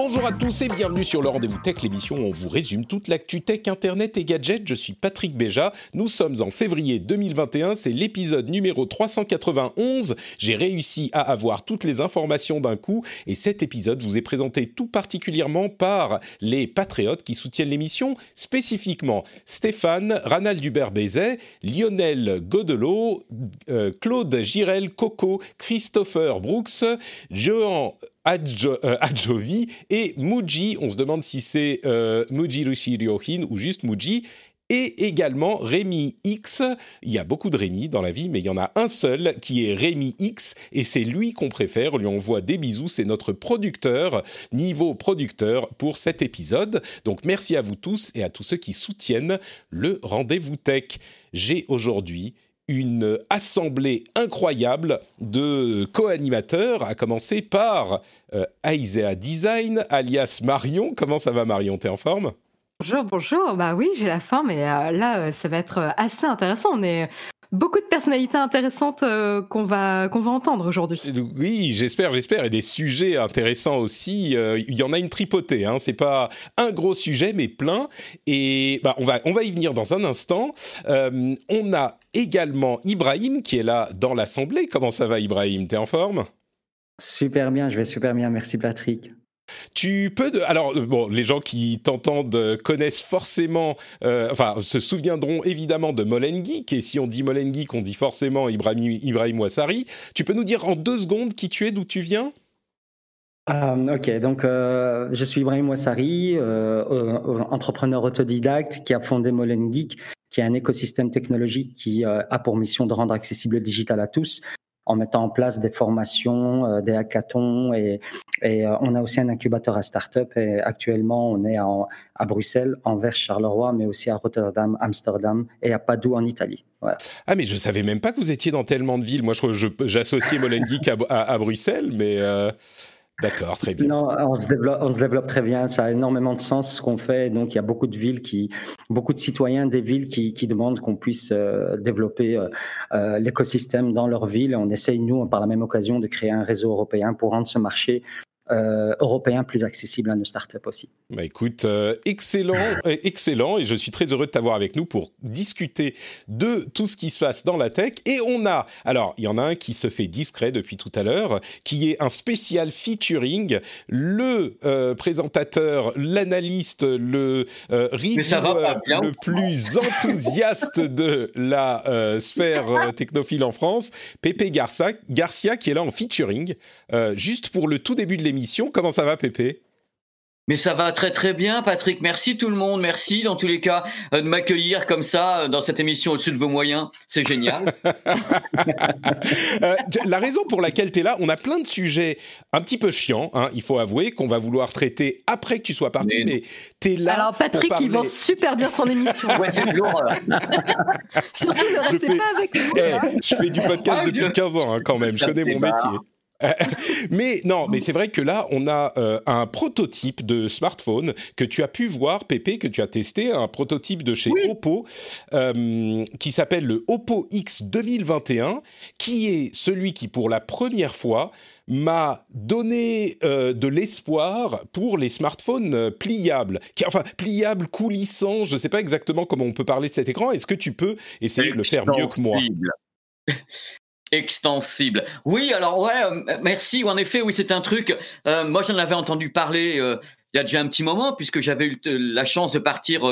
Bonjour à tous et bienvenue sur le Rendez-vous Tech, l'émission où on vous résume toute l'actu tech, internet et gadgets. Je suis Patrick Béja. Nous sommes en février 2021. C'est l'épisode numéro 391. J'ai réussi à avoir toutes les informations d'un coup et cet épisode vous est présenté tout particulièrement par les patriotes qui soutiennent l'émission, spécifiquement Stéphane, Ranald Hubert-Bézet, Lionel Godelot, euh, Claude Girel, Coco, Christopher Brooks, Johan Adjo, euh, Adjovi et Muji. On se demande si c'est euh, Muji Ryohin ou juste Muji. Et également Rémi X. Il y a beaucoup de Rémi dans la vie, mais il y en a un seul qui est Rémi X, et c'est lui qu'on préfère. On lui envoie des bisous. C'est notre producteur, niveau producteur, pour cet épisode. Donc merci à vous tous et à tous ceux qui soutiennent le rendez-vous tech. J'ai aujourd'hui une assemblée incroyable de co-animateurs, à commencer par euh, Aisea Design, alias Marion. Comment ça va Marion? T'es en forme? Bonjour, bonjour. Bah oui, j'ai la forme et euh, là, euh, ça va être assez intéressant. On est beaucoup de personnalités intéressantes qu'on va qu'on va entendre aujourd'hui. Oui, j'espère, j'espère, et des sujets intéressants aussi. Il y en a une tripotée. Hein. C'est pas un gros sujet, mais plein. Et bah, on va on va y venir dans un instant. on a également Ibrahim qui est là dans l'assemblée. Comment ça va, Ibrahim? T'es en forme? Super bien, je vais super bien. Merci, Patrick. Tu peux alors bon les gens qui t'entendent connaissent forcément euh, enfin se souviendront évidemment de Molen Geek et si on dit Molen Geek on dit forcément Ibrahim Ibrahim. Tu peux nous dire en deux secondes qui tu es d'où tu viens? Euh, ok, donc euh, je suis Ibrahim Ouassari, euh, entrepreneur autodidacte qui a fondé Molen Geek, qui est un écosystème technologique qui euh, a pour mission de rendre accessible le digital à tous en mettant en place des formations, euh, des hackathons et, euh, on a aussi un incubateur à start-up et actuellement on est à Bruxelles, Anvers, Charleroi, mais aussi à Rotterdam, Amsterdam et à Padoue en Italie. Ah mais je savais même pas que vous étiez dans tellement de villes. Moi j'associais Molengeek à, à, à, Bruxelles, mais euh... D'accord, très bien. On se développe, très bien. Ça a énormément de sens ce qu'on fait. Donc, il y a beaucoup de villes qui, beaucoup de citoyens des villes qui, qui demandent qu'on puisse euh, développer euh, euh, l'écosystème dans leur ville. On essaye, nous, par la même occasion, de créer un réseau européen pour rendre ce marché euh, européen plus accessible à nos startups aussi. Bah écoute, euh, excellent, euh, excellent, et je suis très heureux de t'avoir avec nous pour discuter de tout ce qui se passe dans la tech. Et on a, alors il y en a un qui se fait discret depuis tout à l'heure, qui est un spécial featuring, le euh, présentateur, l'analyste, le euh, reviewer le plus enthousiaste de la euh, sphère technophile en France, Pépé Garcia, Garcia, qui est là en featuring, juste pour le tout début de l'émission Comment ça va, Pépé? Mais ça va très très bien, Patrick. Merci tout le monde. Merci dans tous les cas euh, de m'accueillir comme ça euh, dans cette émission au-dessus de vos moyens. C'est génial. euh, la raison pour laquelle tu es là, on a plein de sujets un petit peu chiants, hein, il faut avouer, qu'on va vouloir traiter après que tu sois parti. Mais, mais tu es là. Alors, Patrick, parler... il vend super bien son émission. ouais, c'est de l'horreur. Surtout, ne restez fais... pas avec nous. Hey, je fais du podcast ah, depuis je... 15 ans hein, quand même. Je connais mon métier. mais non, mais c'est vrai que là, on a euh, un prototype de smartphone que tu as pu voir, Pépé, que tu as testé, un prototype de chez oui. Oppo euh, qui s'appelle le Oppo X 2021, qui est celui qui, pour la première fois, m'a donné euh, de l'espoir pour les smartphones pliables, qui, enfin pliables, coulissants. Je ne sais pas exactement comment on peut parler de cet écran. Est-ce que tu peux essayer de le faire mieux que moi? Extensible. Oui, alors ouais, euh, merci. En effet, oui, c'est un truc. Euh, moi, j'en avais entendu parler euh, il y a déjà un petit moment, puisque j'avais eu la chance de partir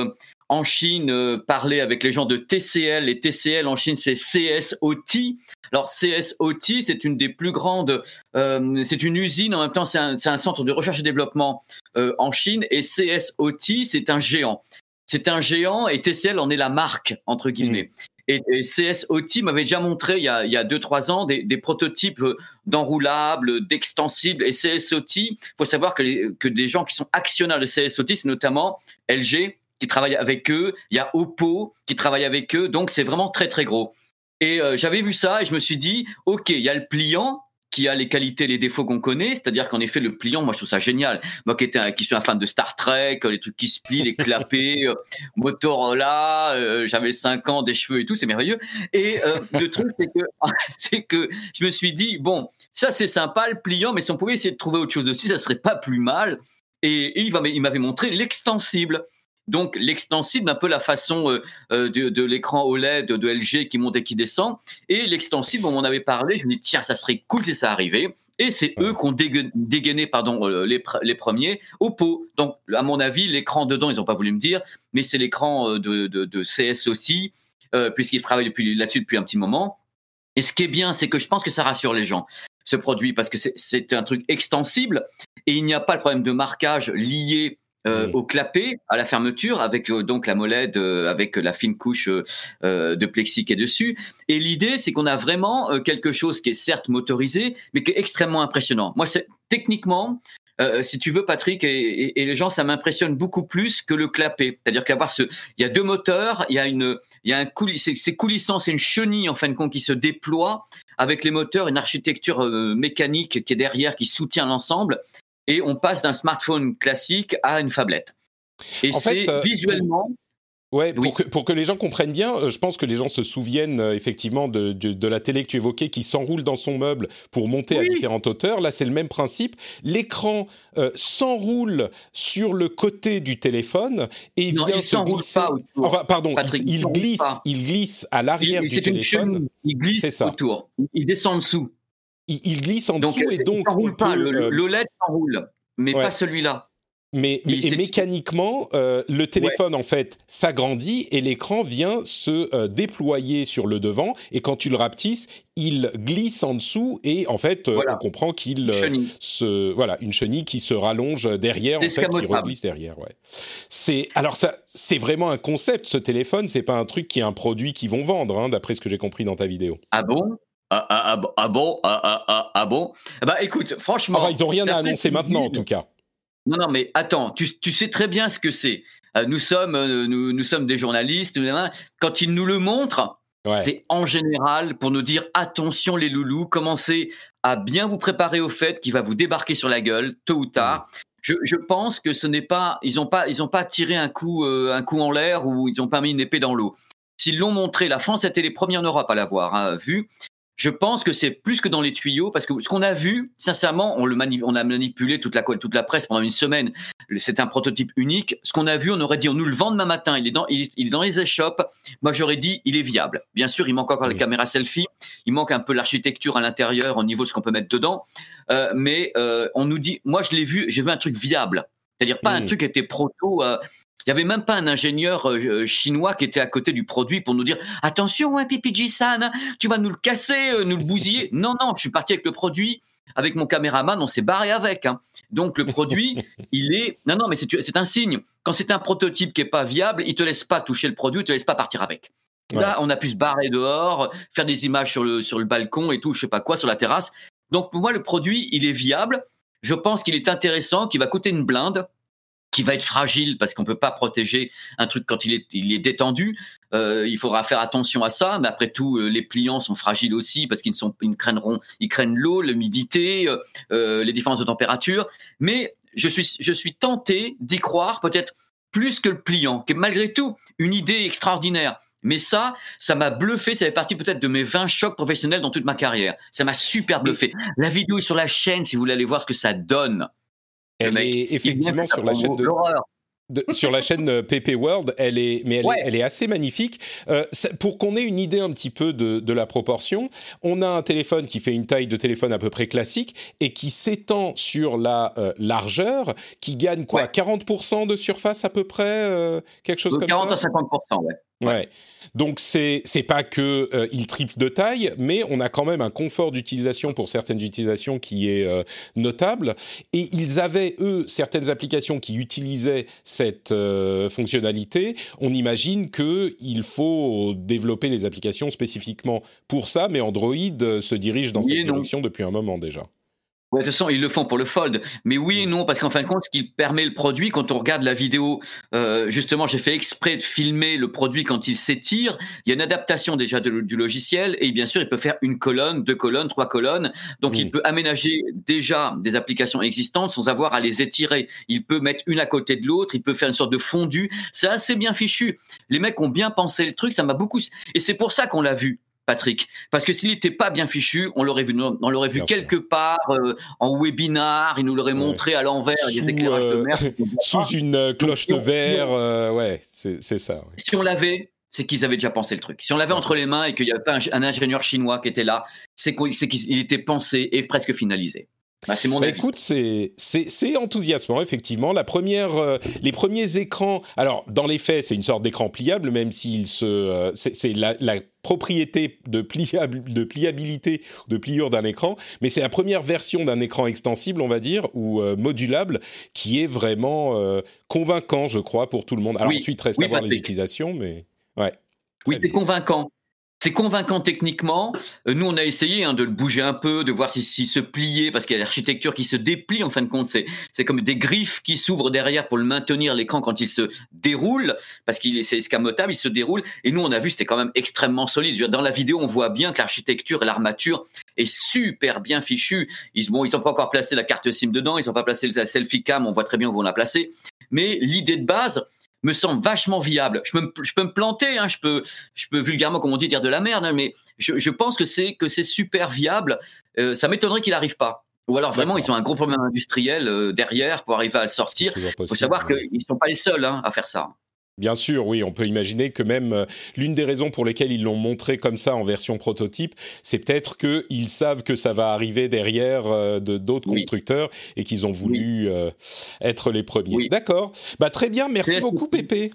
en Chine parler avec les gens de TCL. Et TCL en Chine, c'est CSOT. Alors CSOT, c'est une des plus grandes. c'est une usine. En même temps, c'est un, centre de recherche et développement en Chine. Et CSOT, c'est un géant. c'est un géant et TCL en est la marque entre guillemets. Mm. Et, et m'avait déjà montré il y a, il y a deux trois ans des, prototypes d'enroulables, d'extensibles. Et CSOT, il faut savoir que, que des gens qui sont actionnaires de CSOT, c'est notamment LG qui travaille avec eux, il y a Oppo qui travaille avec eux, donc c'est vraiment très très gros. Et euh, j'avais vu ça et je me suis dit, ok, il y a le pliant qui a les qualités les défauts qu'on connaît, c'est-à-dire qu'en effet le pliant, moi je trouve ça génial. Moi qui suis un fan de Star Trek, les trucs qui se plient, les clapets, euh, Motorola, euh, j'avais 5 ans, des cheveux et tout, c'est merveilleux. Et euh, le truc c'est que que je me suis dit bon, ça c'est sympa le pliant, mais si on pouvait essayer de trouver autre chose aussi, ça serait pas plus mal. Et il m'avait montré l'extensible. Donc l'extensible, un peu la façon euh, euh, de, l'écran OLED de, LG qui monte et qui descend. Et l'extensible, on m'en avait parlé, je me dis tiens, ça serait cool si ça arrivait. Et c'est eux qui ont dégainé, pardon, euh, les, les, premiers Oppo. Donc, à mon avis, l'écran dedans, ils n'ont pas voulu me dire, mais c'est l'écran de, de, CS aussi, puisqu'ils travaillent là-dessus depuis un petit moment. Et ce qui est bien, c'est que je pense que ça rassure les gens, ce produit, parce que c'est un truc extensible et il n'y a pas le problème de marquage lié euh, au clapet, à la fermeture, avec euh, donc la molette, euh, avec la fine couche de plexi qui est dessus. Et l'idée, c'est qu'on a vraiment quelque chose qui est certes motorisé, mais qui est extrêmement impressionnant. Moi, c'est techniquement, si tu veux, Patrick, et, les gens, ça m'impressionne beaucoup plus que le clapet. C'est-à-dire qu'avoir ce, il y a deux moteurs, il y a une, il y a un coulis, c'est coulissant, c'est une chenille en fin de compte qui se déploie avec les moteurs, une architecture mécanique qui est derrière, qui soutient l'ensemble et on passe d'un smartphone classique à une fablette. Et c'est euh, visuellement. Ouais, pour, que, pour que les gens comprennent bien, euh, je pense que les gens se souviennent euh, effectivement de, de, la télé que tu évoquais qui s'enroule dans son meuble pour monter à différentes hauteurs. Là, c'est le même principe. L'écran s'enroule sur le côté du téléphone et non, vient il se glisser. Pas enfin, pardon, il, glisse, il glisse à l'arrière du téléphone. il glisse autour. Il descend en dessous il, glisse en dessous et donc. Il pas. le, euh, l'OLED s'enroule, mais pas celui-là. Mais, mécaniquement, euh, le téléphone en fait s'agrandit et l'écran vient se euh, déployer sur le devant. Et quand tu le rapetisses, il glisse en dessous et en fait, on comprend qu'il se voilà une chenille qui se rallonge derrière, en fait, qui reglisse derrière. Ouais. C'est alors ça, c'est vraiment un concept. Ce téléphone, c'est pas un truc qui est un produit qu'ils vont vendre, hein, d'après ce que j'ai compris dans ta vidéo. Ah bon? Ah, ah, ah, ah, bon ah, ah, ah, ah bon? Bah écoute, franchement. Enfin, ils n'ont rien à annoncer maintenant, en tout cas. Non, non, mais attends, tu, tu sais très bien ce que c'est. Euh, nous sommes, euh, nous, nous, sommes des journalistes. Quand ils nous le montrent, c'est en général pour nous dire attention les loulous, commencez à bien vous préparer au fait qu'il va vous débarquer sur la gueule tôt ou tard. Je, je, pense que ce n'est pas, ils n'ont pas, ils ont pas tiré un coup, euh, un coup en l'air ou ils n'ont pas mis une épée dans l'eau. S'ils l'ont montré, la France était les premiers en Europe à l'avoir hein, vu je pense que c'est plus que dans les tuyaux parce que ce qu'on a vu, sincèrement, on le on a manipulé toute la toute la presse pendant une semaine. C'est un prototype unique. Ce qu'on a vu, on aurait dit on nous le vend demain matin. Il est dans il est, dans les échoppes. Moi, j'aurais dit il est viable. Bien sûr, il manque encore les caméras selfie. Il manque un peu l'architecture à l'intérieur au niveau de ce qu'on peut mettre dedans. Euh, mais euh, on nous dit, moi, je l'ai vu, j'ai vu un truc viable. C'est-à-dire pas un truc qui était proto. Euh, il n'y avait même pas un ingénieur euh, euh, chinois qui était à côté du produit pour nous dire attention, hein, PPG-san, hein, tu vas nous le casser, euh, nous le bousiller. non, non, je suis parti avec le produit, avec mon caméraman, on s'est barré avec. Hein. Donc le produit, il est. Non, non, mais c'est un signe. Quand c'est un prototype qui est pas viable, il te laisse pas toucher le produit, il te laisse pas partir avec. Là, on a pu se barrer dehors, faire des images sur le, sur le balcon et tout, je sais pas quoi, sur la terrasse. Donc pour moi, le produit, il est viable. Je pense qu'il est intéressant, qu'il va coûter une blinde qui va être fragile parce qu'on peut pas protéger un truc quand il est, il est détendu. Euh, il faudra faire attention à ça. Mais après tout, euh, les pliants sont fragiles aussi parce qu'ils sont, ils craignent l'eau, l'humidité, euh, les différences de température. Mais je suis, je suis tenté d'y croire peut-être plus que le pliant, qui est malgré tout une idée extraordinaire. Mais ça, ça m'a bluffé. Ça fait partie peut-être de mes 20 chocs professionnels dans toute ma carrière. Ça m'a super bluffé. La vidéo est sur la chaîne si vous voulez aller voir ce que ça donne. Elle est effectivement sur la chaîne de. sur la chaîne PP World, elle est, mais elle, est, assez magnifique. Euh, pour qu'on ait une idée un petit peu de, la proportion, on a un téléphone qui fait une taille de téléphone à peu près classique et qui s'étend sur la euh, largeur, qui gagne quoi 40% de surface à peu près, euh, quelque chose comme 40 ça? 40% à 50%, ouais. Ouais. Donc c'est c'est pas que euh, il triple de taille, mais on a quand même un confort d'utilisation pour certaines utilisations qui est euh, notable. Et ils avaient eux certaines applications qui utilisaient cette euh, fonctionnalité. On imagine que il faut développer les applications spécifiquement pour ça, mais Android se dirige dans cette direction depuis un moment déjà de toute façon, ils le font pour le fold. Mais oui et non, parce qu'en fin de compte, ce qui permet le produit, quand on regarde la vidéo, euh, justement, j'ai fait exprès de filmer le produit quand il s'étire. Il y a une adaptation déjà du logiciel et bien sûr, il peut faire une colonne, deux colonnes, trois colonnes. Donc, il peut aménager déjà des applications existantes sans avoir à les étirer. Il peut mettre une à côté de l'autre. Il peut faire une sorte de fondu. C'est assez bien fichu. Les mecs ont bien pensé le truc. Ça m'a beaucoup. Et c'est pour ça qu'on l'a vu. Patrick. Parce que s'il n'était pas bien fichu, on l'aurait vu, on l'aurait vu quelque part euh, en webinar, il nous l'aurait montré à l'envers, sous, éclairages de mer. sous une euh, cloche de verre, euh, ouais, c'est ça. Si on l'avait, c'est qu'ils avaient déjà pensé le truc. Si on l'avait entre les mains et qu'il y avait pas un, ingénieur chinois qui était là, c'est qu'il était pensé et presque finalisé. Bah, c'est mon bah, avis. Écoute, c'est enthousiasmant effectivement. La première, les premiers écrans. Alors dans les faits, c'est une sorte d'écran pliable, même s'il se, c'est la, la propriété de, de pliabilité, de pliure d'un écran, mais c'est la première version d'un écran extensible, on va dire, ou euh, modulable, qui est vraiment euh, convaincant, je crois, pour tout le monde. Alors ensuite, reste à voir les utilisations, mais ouais. Oui, c'est convaincant. C'est convaincant techniquement. Euh, nous, on a essayé hein, de le bouger un peu, de voir s'il si, se pliait, parce qu'il y a l'architecture qui se déplie. En fin de compte, c'est comme des griffes qui s'ouvrent derrière pour le maintenir l'écran quand il se déroule, parce qu'il est escamotable, il se déroule. Et nous, on a vu, c'était quand même extrêmement solide. Dans la vidéo, on voit bien que l'architecture et l'armature est super bien fichue. Ils, bon, ils n'ont pas encore placé la carte SIM dedans, ils n'ont pas placé la selfie cam. On voit très bien où on l'a placé. Mais l'idée de base, me semble vachement viable. Je peux, je peux me planter, hein, je, peux, je peux vulgairement, comme on dit, dire de la merde, hein, mais je, je, pense que c'est que c'est super viable. Euh, ça m'étonnerait qu'il n'arrive pas. Ou alors vraiment, ils ont un gros problème industriel euh, derrière pour arriver à le sortir. Il faut savoir qu'ils ne sont pas les seuls hein, à faire ça. Bien sûr, oui, on peut imaginer que même euh, l'une des raisons pour lesquelles ils l'ont montré comme ça en version prototype, c'est peut-être qu'ils savent que ça va arriver derrière euh, de d'autres constructeurs et qu'ils ont voulu euh, être les premiers. D'accord. Bah très bien, merci beaucoup Pépé.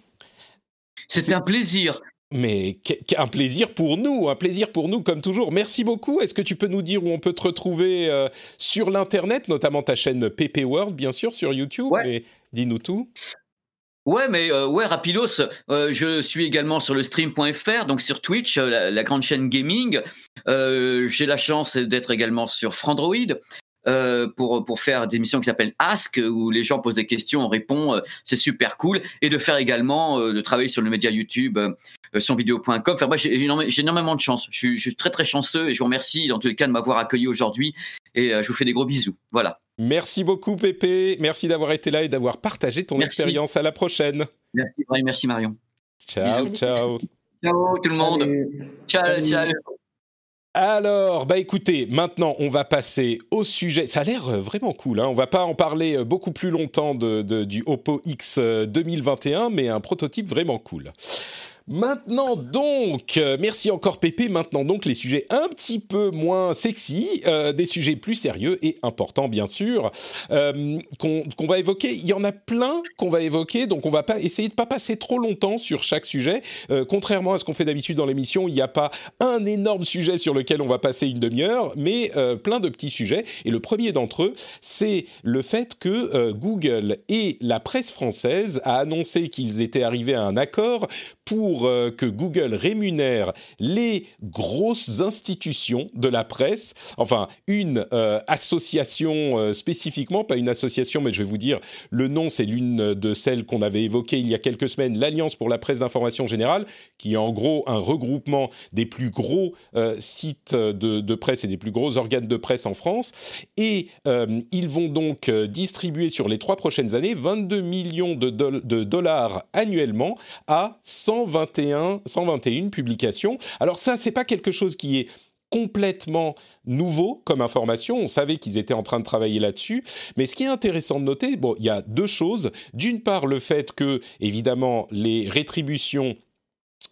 C'était un plaisir. Mais un plaisir pour nous, un plaisir pour nous comme toujours. Merci beaucoup. Est-ce que tu peux nous dire où on peut te retrouver sur l'internet, notamment ta chaîne PP World, bien sûr, sur YouTube. Mais dis-nous tout. Ouais, mais euh, ouais, Rapidos, euh, je suis également sur le stream.fr, donc sur Twitch, euh, la, grande chaîne gaming. J'ai la chance d'être également sur Frandroid. pour pour faire des missions qui s'appellent Ask où les gens posent des questions, on répond, c'est super cool, et de faire également de travailler sur le média YouTube sur vidéo.com. Enfin, moi j'ai énormément de chance. Je suis, je suis, très très chanceux et je vous remercie dans tous les cas de m'avoir accueilli aujourd'hui et je vous fais des gros bisous. Voilà. Merci beaucoup, Pépé. Merci d'avoir été là et d'avoir partagé ton expérience. À la prochaine. Merci, merci Marion. Ciao, ciao. Ciao tout le monde. Ciao, ciao. Alors, bah écoutez, maintenant on va passer au sujet. Ça a l'air euh, vraiment cool. Hein on va pas en parler euh, beaucoup plus longtemps de, du Oppo X 2021, euh, mais un prototype vraiment cool. Maintenant donc, euh, merci encore Pépé, maintenant donc les sujets un petit peu moins sexy, euh, des sujets plus sérieux et importants bien sûr, euh, qu'on va évoquer. Il y en a plein qu'on va évoquer, donc on va pas essayer de pas passer trop longtemps sur chaque sujet. contrairement à ce qu'on fait d'habitude dans l'émission, il n'y a pas un énorme sujet sur lequel on va passer une demi-heure, mais plein de petits sujets. Et le premier d'entre eux, c'est le fait que Google et la presse française a annoncé qu'ils étaient arrivés à un accord pour euh, que Google rémunère les grosses institutions de la presse, enfin une euh, association euh, spécifiquement, pas une association, mais je vais vous dire, le nom c'est l'une de celles qu'on avait évoquées il y a quelques semaines, l'Alliance pour la presse d'information générale, qui est en gros un regroupement des plus gros sites de, presse et des plus gros organes de presse en France. Et ils vont donc distribuer sur les trois prochaines années 22 millions de, dollars annuellement à 100 121, 121 publications. Alors ça, c'est pas quelque chose qui est complètement nouveau comme information. On savait qu'ils étaient en train de travailler là-dessus. Mais ce qui est intéressant de noter, il y a deux choses. D'une part, le fait que, évidemment, les rétributions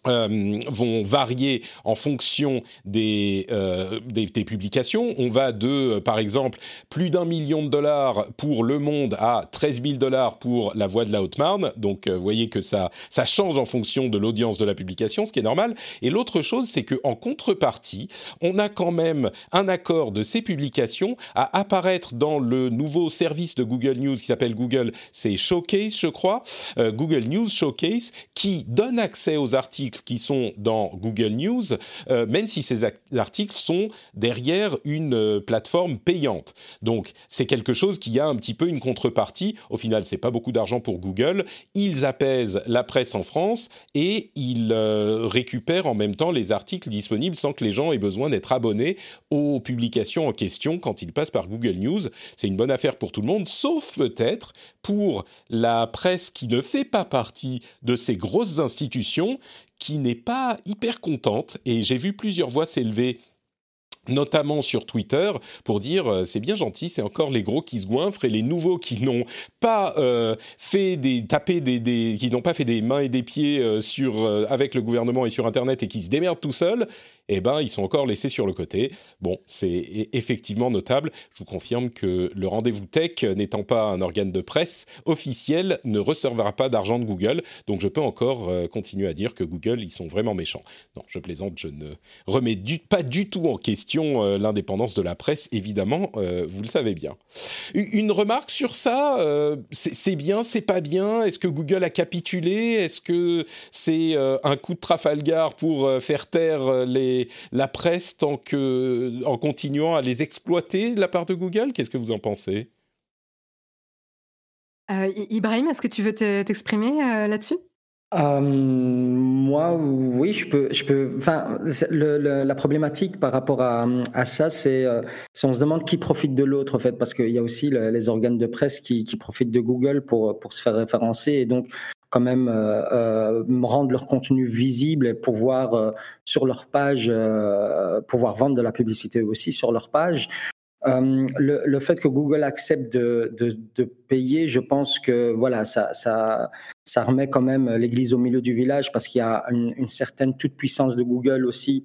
euh, vont varier en fonction des, euh, des, des, publications. On va de, euh, par exemple, plus d'un million de dollars pour Le Monde à 13 000 dollars pour La Voix de la Haute-Marne. Donc, vous voyez que ça, ça change en fonction de l'audience de la publication, ce qui est normal. Et l'autre chose, c'est qu'en contrepartie, on a quand même un accord de ces publications à apparaître dans le nouveau service de Google News qui s'appelle Google, c'est Showcase, je crois, Google News Showcase, qui donne accès aux articles qui sont dans Google News, euh, même si ces articles sont derrière une euh, plateforme payante. Donc c'est quelque chose qui a un petit peu une contrepartie. Au final, c'est pas beaucoup d'argent pour Google. Ils apaisent la presse en France et ils euh, récupèrent en même temps les articles disponibles sans que les gens aient besoin d'être abonnés aux publications en question quand ils passent par Google News. C'est une bonne affaire pour tout le monde, sauf peut-être pour la presse qui ne fait pas partie de ces grosses institutions qui n'est pas hyper contente. Et j'ai vu plusieurs voix s'élever notamment sur Twitter, pour dire euh, c'est bien gentil, c'est encore les gros qui se goinfrent et les nouveaux qui n'ont pas euh, fait des des, qui n'ont pas fait des mains et des pieds euh, sur avec le gouvernement et sur Internet et qui se démerdent tout seuls, eh ben, ils sont encore laissés sur le côté. Bon, c'est e-, effectivement notable. Je vous confirme que le rendez-vous tech, n'étant pas un organe de presse officiel, ne recevra pas d'argent de Google. Donc, je peux encore euh, continuer à dire que Google, ils sont vraiment méchants. Non, je plaisante, je ne remets pas du tout en question euh, l'indépendance de la presse, évidemment, euh, vous le savez bien. Une remarque sur ça, c'est bien, c'est pas bien? Est-ce que Google a capitulé? Est-ce que c'est un coup de Trafalgar pour faire taire les la presse tant que, en continuant à les exploiter de la part de Google? Qu'est-ce que vous en pensez? Euh, Ibrahim, est-ce que tu veux t'exprimer euh, là-dessus? Euh, moi, oui, je peux, je peux. Enfin, la problématique par rapport à, ça, c'est, on se demande qui profite de l'autre, en fait, parce qu'il y a aussi les organes de presse qui, qui, profitent de Google pour pour se faire référencer, et donc quand même euh, euh, rendre leur contenu visible et pouvoir euh, sur leur page pouvoir vendre de la publicité aussi sur leur page. Le, le, fait que Google accepte de, de, de, payer, je pense que voilà, ça, ça, ça remet quand même l'église au milieu du village parce qu'il y a une, une, certaine toute puissance de Google aussi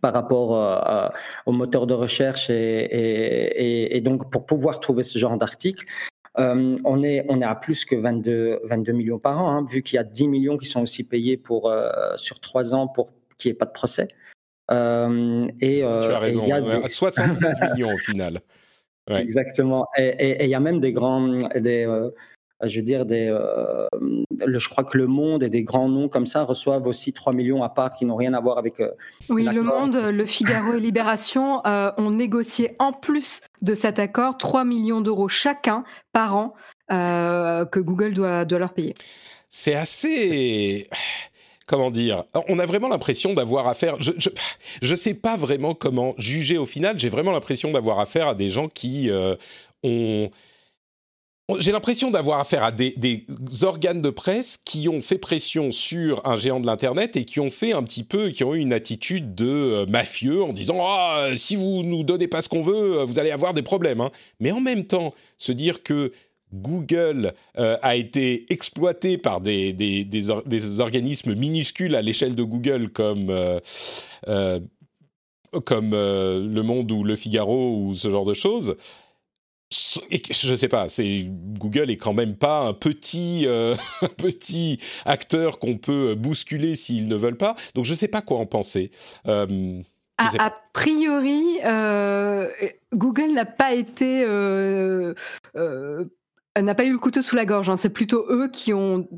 par rapport euh, au moteur de recherche et, et, et, donc pour pouvoir trouver ce genre d'article, euh, on, est, on est à plus que 22, 22 millions par an, hein, vu qu'il y a 10 millions qui sont aussi payés pour, euh, sur trois ans pour qu'il n'y ait pas de procès. Euh, et, tu as raison, 76 millions au final. Exactement. Et il y a même des grands, des, je veux dire, des, euh, je crois que Le Monde et des grands noms comme ça reçoivent aussi 3 millions à part qui n'ont rien à voir avec. Euh, oui, Le Monde, Le Figaro et Libération euh, ont négocié en plus de cet accord 3 millions d'euros chacun par an que Google doit, doit leur payer. C'est assez comment dire, on a vraiment l'impression d'avoir affaire. Je, je, sais pas vraiment comment juger au final. J'ai vraiment l'impression d'avoir affaire à des gens qui ont j'ai l'impression d'avoir affaire à des, organes de presse qui ont fait pression sur un géant de l'internet et qui ont fait un petit peu, qui ont eu une attitude de euh, mafieux en disant ah si vous nous donnez pas ce qu'on veut, vous allez avoir des problèmes. Hein. Mais en même temps, se dire que Google euh, a été exploité par des, organismes minuscules à l'échelle de Google comme euh, comme Le Monde ou Le Figaro ou ce genre de choses je sais pas, c'est Google est quand même pas un petit euh, petit acteur qu'on peut bousculer s'ils ne veulent pas. Donc je sais pas quoi en penser. Euh, a, priori, euh, Google n'a pas été n'a pas eu le couteau sous la gorge. Hein. C'est plutôt eux qui ont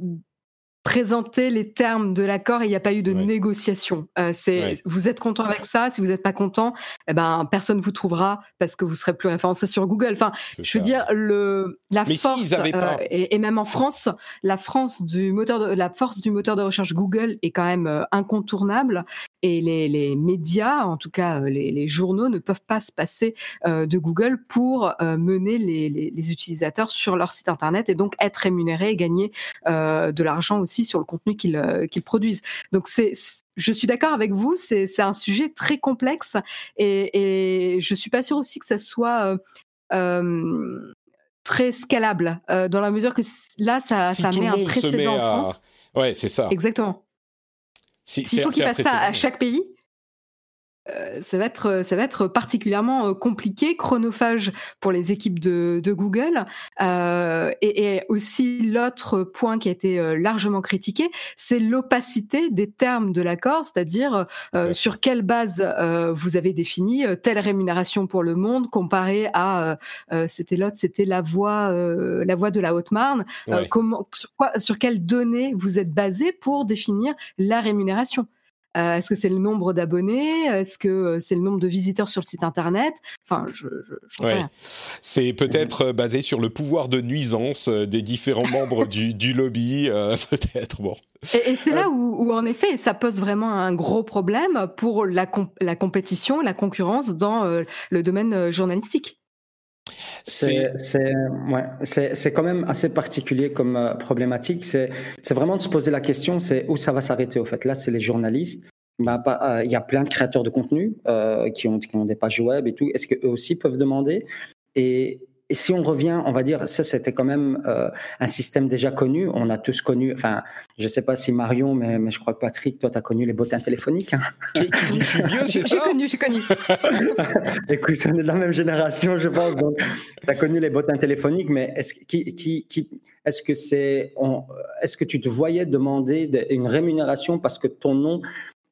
présenter les termes de l'accord et il n'y a pas eu de négociation. Euh, c'est vous êtes content avec ça, si vous n'êtes pas content, eh ben personne vous trouvera parce que vous serez plus référencé sur Google. Enfin, je veux dire le la force euh, et, même en France, la France du moteur de, la force du moteur de recherche Google est quand même euh, incontournable et les, les, médias, en tout cas les, les, journaux, ne peuvent pas se passer de Google pour mener les, les, utilisateurs sur leur site internet et donc être rémunérés et gagner de l'argent aussi sur le contenu euh, qu'ils produisent. Donc c'est je suis d'accord avec vous, c'est un sujet très complexe et, et je suis pas sûre aussi que ça soit euh, euh, très scalable dans la mesure que là ça, ça met un précédent en France. Ouais, c'est ça. Exactement. S'il faut qu'il fasse ça à chaque pays, ça va être ça va être particulièrement euh, compliqué, chronophage pour les équipes de, Google. Euh, et, aussi l'autre point qui a été largement critiqué, c'est l'opacité des termes de l'accord, c'est-à-dire sur quelle base vous avez défini telle rémunération pour le monde comparé à c'était l'autre, c'était la voie la voie de la Haute-Marne. comment sur, quoi, sur quelles données vous êtes basé pour définir la rémunération? Euh, est-ce que c'est le nombre d'abonnés? Est-ce que euh, c'est le nombre de visiteurs sur le site internet? Enfin, je, je, sais rien. C'est peut-être euh, basé sur le pouvoir de nuisance des différents membres du, du, lobby, peut-être. Bon. Et, c'est là où, en effet, ça pose vraiment un gros problème pour la, la compétition, la concurrence dans le domaine journalistique. C'est ouais, quand même assez particulier comme euh, problématique. C'est vraiment de se poser la question, c'est où ça va s'arrêter au fait. Là, c'est les journalistes. Bah, euh, il y a plein de créateurs de contenu euh, qui, ont, qui ont des pages web et tout. Est-ce qu'eux aussi peuvent demander? Et, et si on revient, on va dire, ça c'était quand même euh, un système déjà connu. On a tous connu, enfin, je ne sais pas si Marion, mais, mais, je crois que Patrick, toi, tu as connu les bottins téléphoniques. Hein. Tu, dis que je suis vieux, c'est ça? J'ai connu, j'ai connu. Écoute, on est de la même génération, je pense. Donc, tu as connu les bottins téléphoniques, mais est-ce qui, qui, qui est-ce que c'est, est-ce que tu te voyais demander une rémunération parce que ton nom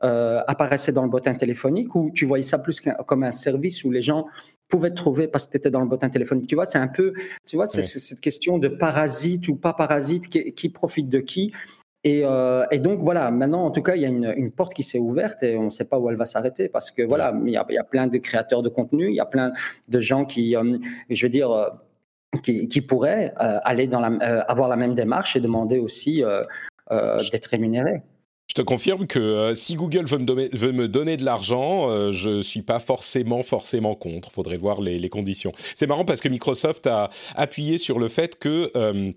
euh, apparaissait dans le bottin téléphonique ou tu voyais ça plus comme un service où les gens pouvaient te trouver parce que tu étais dans le bottin téléphonique Tu vois, c'est un peu, tu vois, c'est cette question de parasite ou pas parasite, qui, profite de qui. Euh, et, donc voilà, maintenant en tout cas, il y a une, porte qui s'est ouverte et on ne sait pas où elle va s'arrêter parce que voilà, il y, a, plein de créateurs de contenu, il y a plein de gens qui, euh, je veux dire, qui, pourraient aller dans la, avoir la même démarche et demander aussi d'être rémunérés. Te confirme que euh, si Google veut me, donner, de l'argent, euh, je ne suis pas forcément forcément contre. Faudrait voir les, les conditions. C'est marrant parce que Microsoft a appuyé sur le fait que euh,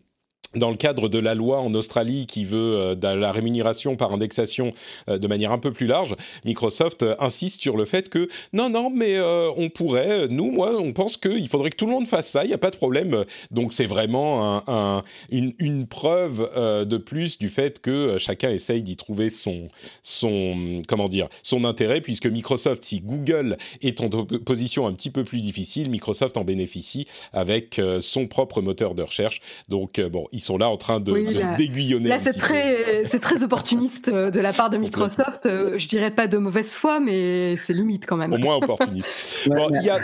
dans le cadre de la loi en Australie qui veut euh, la rémunération par indexation euh, de manière un peu plus large, Microsoft euh, insiste sur le fait que non, non, mais on pourrait, nous, moi, on pense qu'il faudrait que tout le monde fasse ça, il n'y a pas de problème. Donc c'est vraiment un, une, une, preuve de plus du fait que chacun essaye d'y trouver son, son, comment dire, son intérêt, puisque Microsoft, si Google est en position un petit peu plus difficile, Microsoft en bénéficie avec son propre moteur de recherche. Donc bon, ils sont là en train de, d'aiguillonner. Là, c'est très, c'est très opportuniste euh, de la part de Microsoft. Euh, je dirais pas de mauvaise foi, mais c'est limite quand même. Au moins opportuniste. il y a,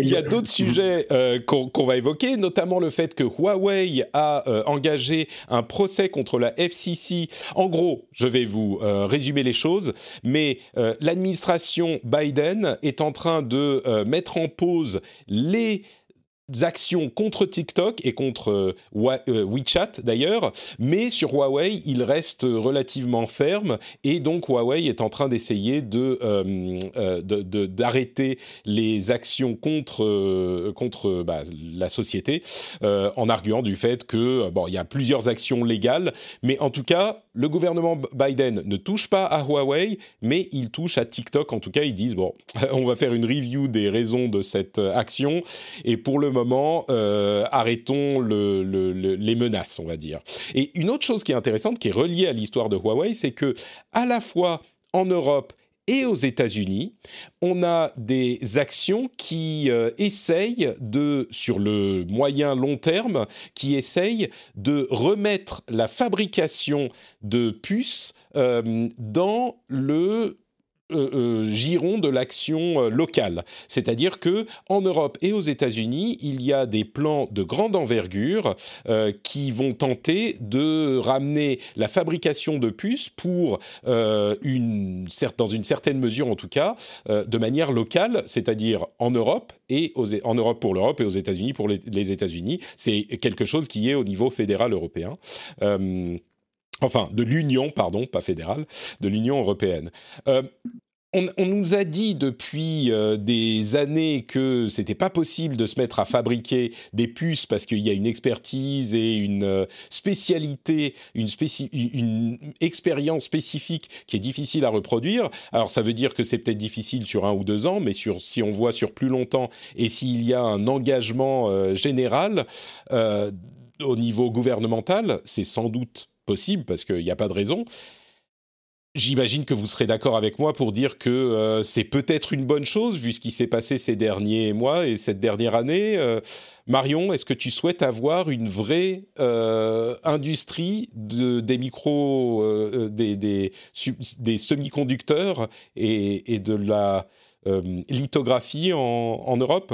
y a d'autres sujets euh, qu'on, va évoquer, notamment le fait que Huawei a engagé un procès contre la FCC. En gros, je vais vous résumer les choses, mais l'administration Biden est en train de mettre en pause les actions contre TikTok et contre euh, euh, WeChat d'ailleurs, mais sur Huawei, il reste relativement ferme. Et donc Huawei est en train d'essayer de, euh, d'arrêter les actions contre contre bah, la société en arguant du fait que bon, il y a plusieurs actions légales, mais en tout cas, le gouvernement Biden ne touche pas à Huawei, mais il touche à TikTok. En tout cas, ils disent bon, on va faire une review des raisons de cette action. Et pour le moment euh, arrêtons les menaces, on va dire. Et une autre chose qui est intéressante, qui est reliée à l'histoire de Huawei, c'est que à la fois en Europe et aux États-Unis, on a des actions qui euh, essayent de, sur le moyen long terme, qui essayent de remettre la fabrication de puces euh, dans le euh, euh, giron de l'action euh, locale. C'est-à-dire que en Europe et aux États-Unis, il y a des plans de grande envergure qui vont tenter de ramener la fabrication de puces pour une dans une certaine mesure en tout cas, de manière locale, c'est-à-dire en Europe et en Europe pour l'Europe et aux États-Unis pour les, États-Unis. C'est quelque chose qui est au niveau fédéral européen enfin de l'Union, pardon, pas fédérale, de l'Union européenne. Euh, on, nous a dit depuis euh, des années que c'était pas possible de se mettre à fabriquer des puces parce qu'il y a une expertise et une euh, spécialité, une, expérience spécifique qui est difficile à reproduire. Alors ça veut dire que c'est peut-être difficile sur un ou deux ans, mais si on voit sur plus longtemps et s'il y a un engagement général au niveau gouvernemental, c'est sans doute possible parce qu'il n'y a pas de raison. J'imagine que vous serez d'accord avec moi pour dire que euh, c'est peut-être une bonne chose vu ce qui s'est passé ces derniers mois et cette dernière année. Euh, Marion, est-ce que tu souhaites avoir une vraie euh, industrie de, des micros, des, semi-conducteurs et, de la lithographie en Europe?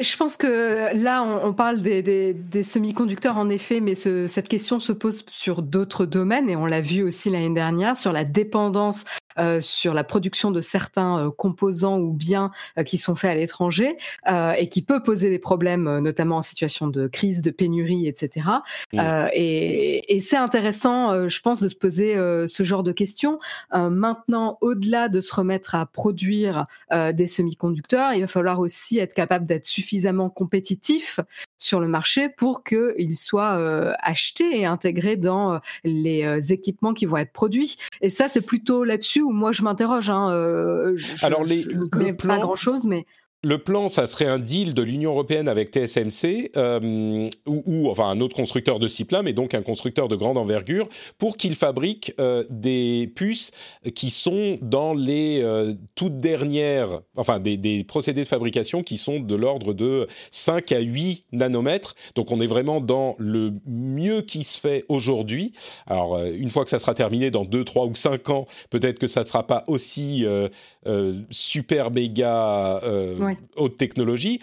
Je pense que là, on, parle des, semi-conducteurs en effet, mais cette question se pose sur d'autres domaines et on l'a vu aussi l'année dernière sur la dépendance euh, sur la production de certains euh, composants ou biens euh, qui sont faits à l'étranger et qui peut poser des problèmes, notamment en situation de crise, de pénurie, etc. Mmh. et, et c'est intéressant, je pense, de se poser ce genre de questions. maintenant, au-delà de se remettre à produire des semi-conducteurs, il va falloir aussi être capable d'être suffisamment compétitif sur le marché pour qu'ils soient achetés et intégrés dans les équipements qui vont être produits. Et ça, c'est plutôt là-dessus où moi je m'interroge. Hein, euh, Alors, les, pas grand-chose, mais le plan, ça serait un deal de l'Union européenne avec TSMC euh, ou, enfin un autre constructeur de ce mais donc un constructeur de grande envergure, pour qu'il fabrique euh, des puces qui sont dans les euh, toutes dernières, enfin des, procédés de fabrication qui sont de l'ordre de 5 à 8 nanomètres. Donc on est vraiment dans le mieux qui se fait aujourd'hui. Alors une fois que ça sera terminé dans 2, 3 ou 5 ans, peut-être que ça sera pas aussi super méga haute technologie.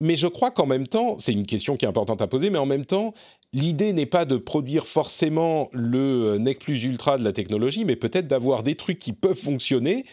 Mais je crois qu'en même temps, c'est une question qui est importante à poser, mais en même temps, l'idée n'est pas de produire forcément le nec plus ultra de la technologie, mais peut-être d'avoir des trucs qui peuvent fonctionner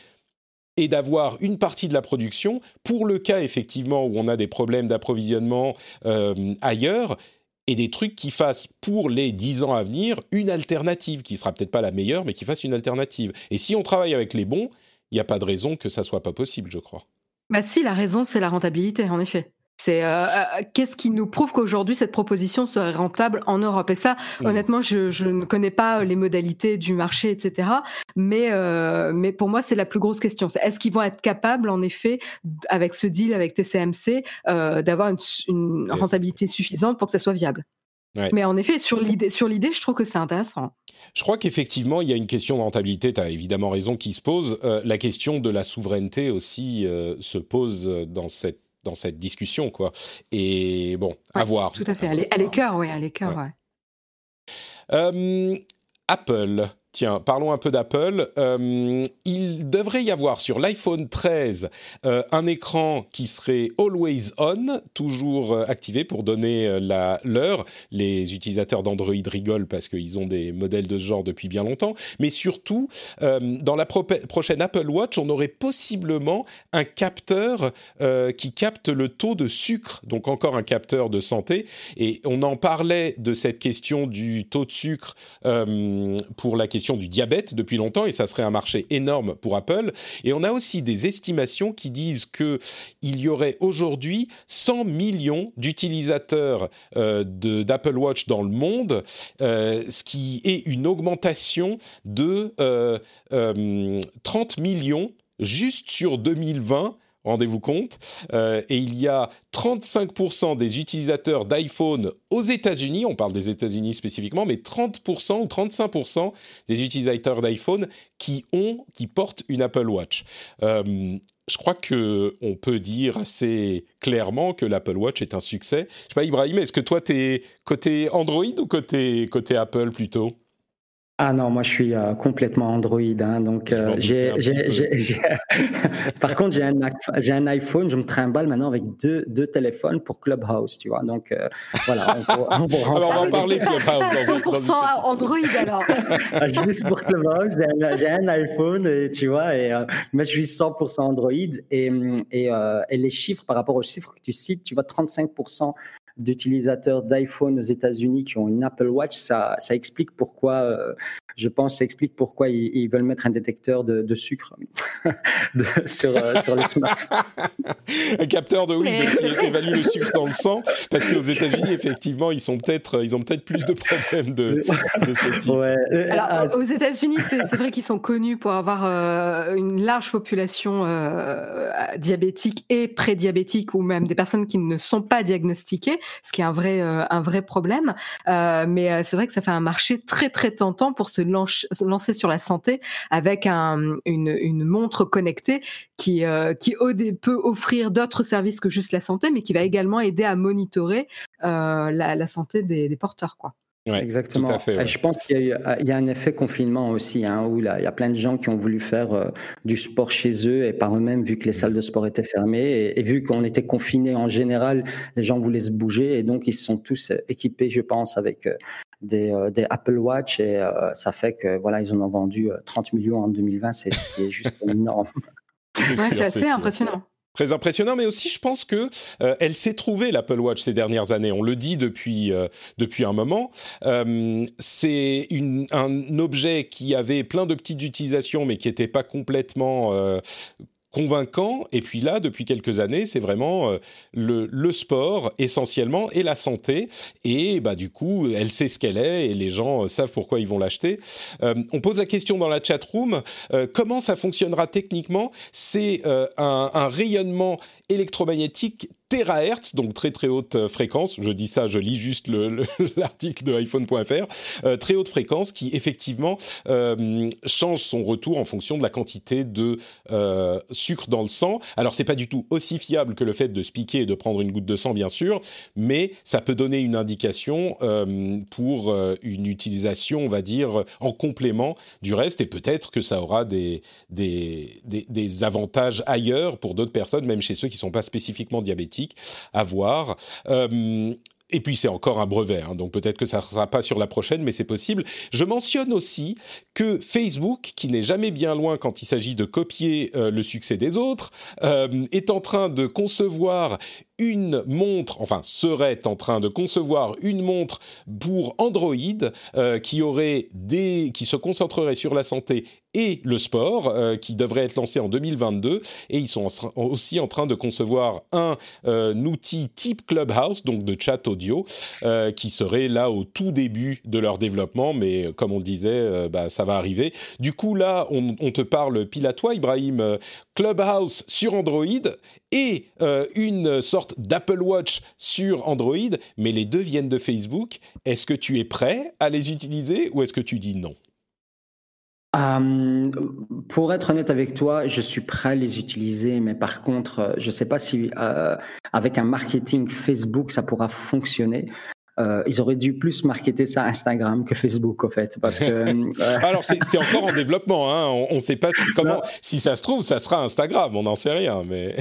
et d'avoir une partie de la production pour le cas effectivement où on a des problèmes d'approvisionnement euh, ailleurs et des trucs qui fassent pour les 10 ans à venir une alternative, qui sera peut-être pas la meilleure, mais qui fasse une alternative. Et si on travaille avec les bons, il n'y a pas de raison que ça soit pas possible, je crois. Bah si, la raison, c'est la rentabilité, en effet. C'est euh, euh, qu'est-ce qui nous prouve qu'aujourd'hui cette proposition serait rentable en Europe? Et ça, mmh. honnêtement, je, ne connais pas les modalités du marché, etc. Mais euh, mais pour moi, c'est la plus grosse question. Est-ce qu'ils vont être capables, en effet, avec ce deal avec TCMC, d'avoir une, rentabilité suffisante pour que ça soit viable? Mais en effet, sur l'idée, sur l'idée, je trouve que c'est intéressant. Je crois qu'effectivement, il y a une question de rentabilité, tu as évidemment raison, qui se pose. Euh, la question de la souveraineté aussi euh, se pose dans cette, dans cette discussion. Quoi. Et bon, à voir. Tout à fait, à l'écart, oui, à l'écart, ouais. Euh, Apple Tiens, parlons un peu d'Apple. Euh, il devrait y avoir sur l'iPhone 13 euh, un écran qui serait always on, toujours euh, activé pour donner l'heure. Les utilisateurs d'Android rigolent parce qu'ils ont des modèles de ce genre depuis bien longtemps. Mais surtout, dans la prochaine Apple Watch, on aurait possiblement un capteur qui capte le taux de sucre, donc encore un capteur de santé. Et on en parlait de cette question du taux de sucre pour la question du diabète depuis longtemps et ça serait un marché énorme pour Apple. Et on a aussi des estimations qui disent que il y aurait aujourd'hui 100 millions d'utilisateurs euh, d'Apple Watch dans le monde, euh, ce qui est une augmentation de 30 euh, millions juste sur 2020 rendez-vous compte. Euh, et il y a 35% des utilisateurs d'iPhone aux États-Unis, on parle des États-Unis spécifiquement, mais 30% ou 35% des utilisateurs d'iPhone qui ont, qui portent une Apple Watch. Euh, je crois que on peut dire assez clairement que l'Apple Watch est un succès. Je sais pas, Ibrahim, est-ce que toi, tu es côté Android ou côté, côté Apple plutôt? Ah non, moi je suis euh, complètement Android, hein, donc euh, j'ai, par contre j'ai un, j'ai un iPhone, je me trimballe maintenant avec deux, deux téléphones pour Clubhouse, tu vois, donc euh, voilà. On, on, on, alors, on va parler Clubhouse. 100% Android alors. Ah, juste pour Clubhouse, j'ai un, j'ai un iPhone, et, tu vois, et mais je suis 100% Android et, et, et les chiffres par rapport aux chiffres que tu cites, tu vois, 35% d'utilisateurs d'iPhone aux États-Unis qui ont une Apple Watch, ça, ça explique pourquoi, euh, je pense, ça explique pourquoi ils, veulent mettre un détecteur de, sucre sur, euh, sur les smartphones. un capteur de oui, qui évalue le sucre dans le sang, parce qu'aux États-Unis, effectivement, ils sont peut-être, ils ont peut-être plus de problèmes de, de ce type. Ouais. Alors, ah, aux États-Unis, c'est vrai qu'ils sont connus pour avoir euh, une large population diabétique et prédiabétique, ou même des personnes qui ne sont pas diagnostiquées ce qui est un vrai, euh, un vrai problème. Euh, mais euh, c'est vrai que ça fait un marché très très tentant pour ceux se lancer sur la santé avec un, une, une, montre connectée qui, euh, qui peut offrir d'autres services que juste la santé, mais qui va également aider à monitorer euh, la, la, santé des, des porteurs. Quoi. Exactement. Je pense qu'il y, a un effet confinement aussi, hein, où là, il y a plein de gens qui ont voulu faire euh, du sport chez eux et par eux-mêmes, vu que les salles de sport étaient fermées et, vu qu'on était confinés en général, les gens voulaient se bouger et donc ils se sont tous équipés, je pense, avec euh, des, euh, des, Apple Watch et ça fait que voilà, ils en ont vendu 30 millions en 2020, c'est ce qui est juste énorme. c'est assez impressionnant. Très impressionnant, mais aussi je pense que euh, elle s'est trouvée l'Apple Watch ces dernières années. On le dit depuis euh, depuis un moment. Euh, c'est un objet qui avait plein de petites utilisations, mais qui n'était pas complètement convaincant. Et puis là, depuis quelques années, c'est vraiment euh, le, sport essentiellement et la santé. Et bah du coup, elle sait ce qu'elle est et les gens euh, savent pourquoi ils vont l'acheter. Euh, on pose la question dans la chat room comment ça fonctionnera techniquement? C'est un rayonnement électromagnétique terahertz, donc très très haute euh, fréquence. Je dis ça, je lis juste l'article de iPhone.fr. Euh, très haute fréquence qui effectivement euh, change son retour en fonction de la quantité de sucre dans le sang. Alors c'est pas du tout aussi fiable que le fait de se piquer et de prendre une goutte de sang, bien sûr, mais ça peut donner une indication pour une utilisation, on va dire, en complément du reste. Et peut-être que ça aura des, des, des, avantages ailleurs pour d'autres personnes, même chez ceux qui sont pas spécifiquement diabétiques à voir. Euh, et puis c'est encore un brevet, hein, donc peut-être que ça ne sera pas sur la prochaine, mais c'est possible. Je mentionne aussi que Facebook, qui n'est jamais bien loin quand il s'agit de copier euh, le succès des autres, euh, est en train de concevoir une montre, enfin serait en train de concevoir une montre pour Android qui aurait des, qui se concentrerait sur la santé et le sport, euh, qui devrait être lancé en 2022. Et ils sont aussi en train de concevoir un, euh, outil type Clubhouse, donc de chat audio, euh, qui serait là au tout début de leur développement. Mais comme on le disait, bah, ça va arriver. Du coup, là, on, on te parle pile à toi, Ibrahim. Clubhouse sur Android et une sorte d'Apple Watch sur Android, mais les deux viennent de Facebook. Est-ce que tu es prêt à les utiliser ou est-ce que tu dis non? Euh, pour être honnête avec toi, je suis prêt à les utiliser, mais par contre, euh, je ne sais pas si euh, avec un marketing Facebook ça pourra fonctionner. Euh, ils auraient dû plus marketer ça Instagram que Facebook, en fait. Parce que, euh, Alors, c'est encore en développement. Hein. On ne sait pas si, comment. Si ça se trouve, ça sera Instagram. On n'en sait rien. Mais...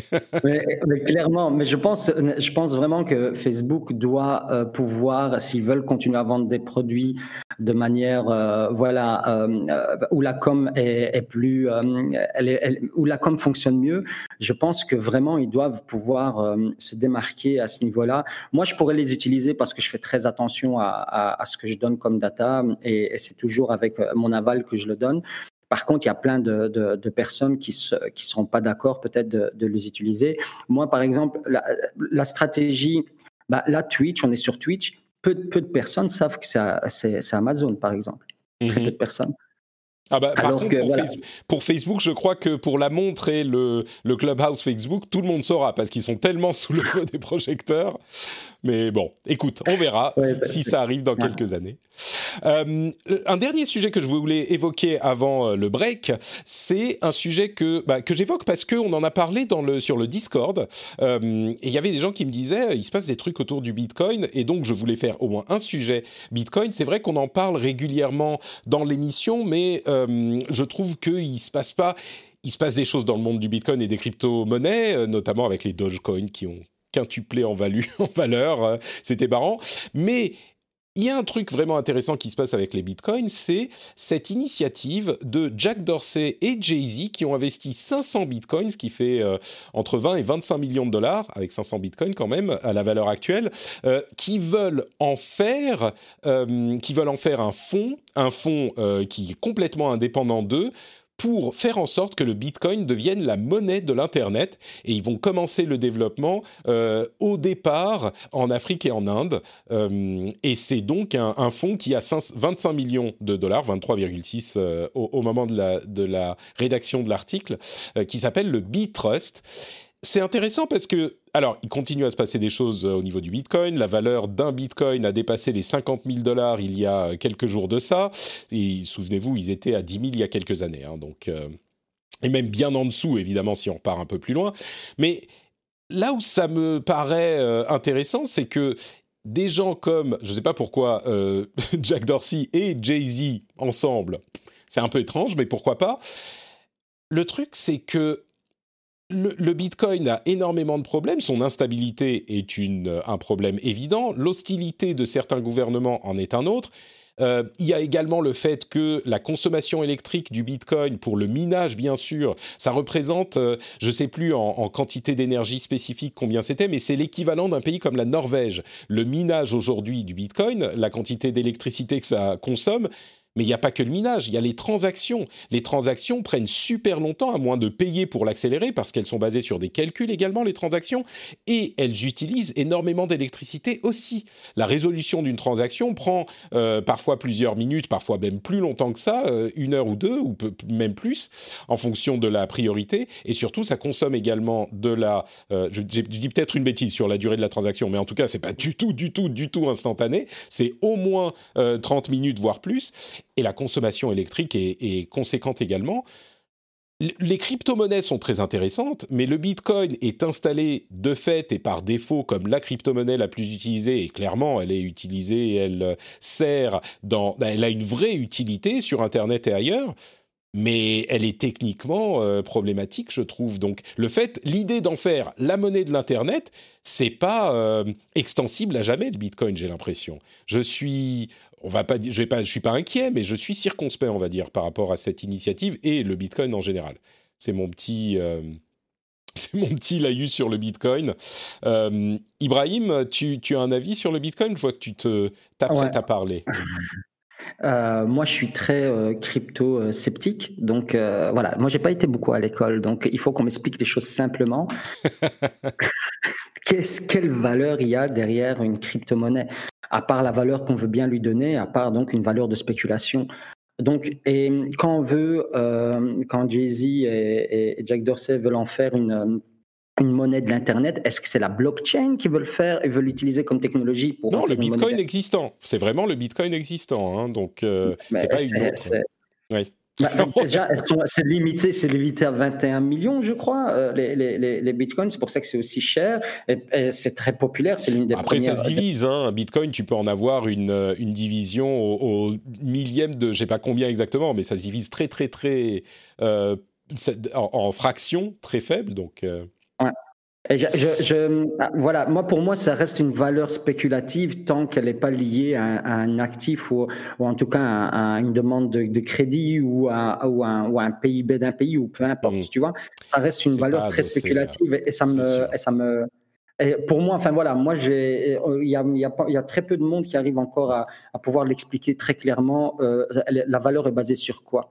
mais, clairement, mais je pense, je pense vraiment que Facebook doit euh, pouvoir, s'ils veulent continuer à vendre des produits de manière, voilà, où la com est, est plus, elle est, où la com fonctionne mieux. Je pense que vraiment, ils doivent pouvoir se démarquer à ce niveau-là. Moi, je pourrais les utiliser parce que je fais très attention à, ce que je donne comme data et, c'est toujours avec euh, mon aval que je le donne. Par contre, il y a plein de, personnes qui ne qui seront pas d'accord peut-être de, les utiliser. Moi, par exemple, la, stratégie, bah, là, Twitch, on est sur Twitch, peu, peu de personnes savent que c'est Amazon, par exemple. Très mhm. peu de personnes. Ah bah, par contre, pour, Facebook, je crois que pour la montre et le, le Clubhouse Facebook, tout le monde saura parce qu'ils sont tellement sous le feu des projecteurs. Mais bon, écoute, on verra si, ça arrive dans quelques années. Euh, un dernier sujet que je voulais évoquer avant euh, le break, c'est un sujet que, bah, que j'évoque parce qu'on en a parlé dans le, sur le Discord. Euh, et il y avait des gens qui me disaient, il se passe des trucs autour du Bitcoin. Et donc, je voulais faire au moins un sujet Bitcoin. C'est vrai qu'on en parle régulièrement dans l'émission, mais euh, je trouve qu'il se passe pas. Il se passe des choses dans le monde du Bitcoin et des crypto-monnaies, notamment avec les Dogecoin qui ont quintuplé en, en valeur. Euh, c'était marrant. Mais il y a un truc vraiment intéressant qui se passe avec les bitcoins, c'est cette initiative de Jack Dorsey et Jay-Z qui ont investi 500 bitcoins, ce qui fait entre 20 et 25 millions de dollars, avec 500 bitcoins quand même à la valeur actuelle, qui veulent en faire, qui veulent en faire un fonds, un fonds qui est complètement indépendant d'eux pour faire en sorte que le Bitcoin devienne la monnaie de l'Internet. Et ils vont commencer le développement euh, au départ en Afrique et en Inde. Euh, et c'est donc un, fonds qui a 25 millions de dollars, 23,6 euh, au, au, moment de la, de la rédaction de l'article, qui s'appelle le BitTrust. C'est intéressant parce que, alors, il continue à se passer des choses au niveau du Bitcoin. La valeur d'un Bitcoin a dépassé les 50 000 dollars il y a quelques jours de ça. Et souvenez-vous, ils étaient à 10 000 il y a quelques années. Hein, donc, et même bien en dessous, évidemment, si on repart un peu plus loin. Mais là où ça me paraît intéressant, c'est que des gens comme, je ne sais pas pourquoi, euh, Jack Dorsey et Jay-Z ensemble, c'est un peu étrange, mais pourquoi pas. Le truc, c'est que le, Bitcoin a énormément de problèmes. Son instabilité est une, un problème évident. L'hostilité de certains gouvernements en est un autre. Euh, il y a également le fait que la consommation électrique du Bitcoin, pour le minage bien sûr, ça représente, euh, je ne sais plus en, quantité d'énergie spécifique combien c'était, mais c'est l'équivalent d'un pays comme la Norvège. Le minage aujourd'hui du Bitcoin, la quantité d'électricité que ça consomme, mais il n'y a pas que le minage, il y a les transactions. Les transactions prennent super longtemps, à moins de payer pour l'accélérer, parce qu'elles sont basées sur des calculs également, les transactions, et elles utilisent énormément d'électricité aussi. La résolution d'une transaction prend euh, parfois plusieurs minutes, parfois même plus longtemps que ça, euh, une heure ou deux, ou même plus, en fonction de la priorité, et surtout, ça consomme également de la... Euh, je, je, dis peut-être une bêtise sur la durée de la transaction, mais en tout cas, c'est pas du tout, du tout, du tout instantané, c'est au moins 30 minutes, voire plus, et la consommation électrique est, conséquente également. Les crypto-monnaies sont très intéressantes, mais le Bitcoin est installé de fait et par défaut comme la crypto-monnaie la plus utilisée, et clairement elle est utilisée, elle sert dans, elle a une vraie utilité sur Internet et ailleurs, mais elle est techniquement euh, problématique, je trouve. Donc, le fait, l'idée d'en faire la monnaie de l'internet, c'est pas euh, extensible à jamais le Bitcoin, j'ai l'impression. Je suis, on va pas, je vais pas, je suis pas inquiet, mais je suis circonspect, on va dire, par rapport à cette initiative et le Bitcoin en général. C'est mon petit. Euh, c'est mon petit laïus sur le Bitcoin. Ibrahim, tu, as un avis sur le Bitcoin? Je vois que tu te t'apprêtes à parler. Euh, moi, je suis très euh, crypto euh, sceptique, donc voilà. Moi, j'ai pas été beaucoup à l'école, donc il faut qu'on m'explique les choses simplement. Qu'est-ce, quelle valeur il y a derrière une crypto-monnaie, à part la valeur qu'on veut bien lui donner, à part donc une valeur de spéculation. Donc, et quand on veut, quand Jay-Z et, et, Jack Dorsey veulent en faire une une monnaie de l'internet Est-ce que c'est la blockchain qui veut le faire et veut l'utiliser comme technologie pour Non, le Bitcoin existant. C'est vraiment le Bitcoin existant. Hein. donc, euh, c'est pas une. Oui. Bah, déjà, c'est limité, c'est limité à 21 millions, je crois, euh, les, les, les, bitcoins. C'est pour ça que c'est aussi cher. Et, c'est très populaire. C'est l'une des Après, ça se divise. Hein. Un bitcoin, tu peux en avoir une, euh, une division au, millième de, je sais pas combien exactement, mais ça se divise très, très, très euh, en, en fractions très faibles. Donc. Je, ah, voilà, moi pour moi ça reste une valeur spéculative tant qu'elle n'est pas liée à, un actif ou, ou, en tout cas à, une demande de, crédit ou à, ou, un, PIB d'un pays ou peu importe, mmh. tu vois. Ça reste une valeur très spéculative et, ça me, et ça me, pour moi, enfin voilà, moi j'ai, il y a, y, a, y a, très peu de monde qui arrive encore à, pouvoir l'expliquer très clairement. Euh, la valeur est basée sur quoi?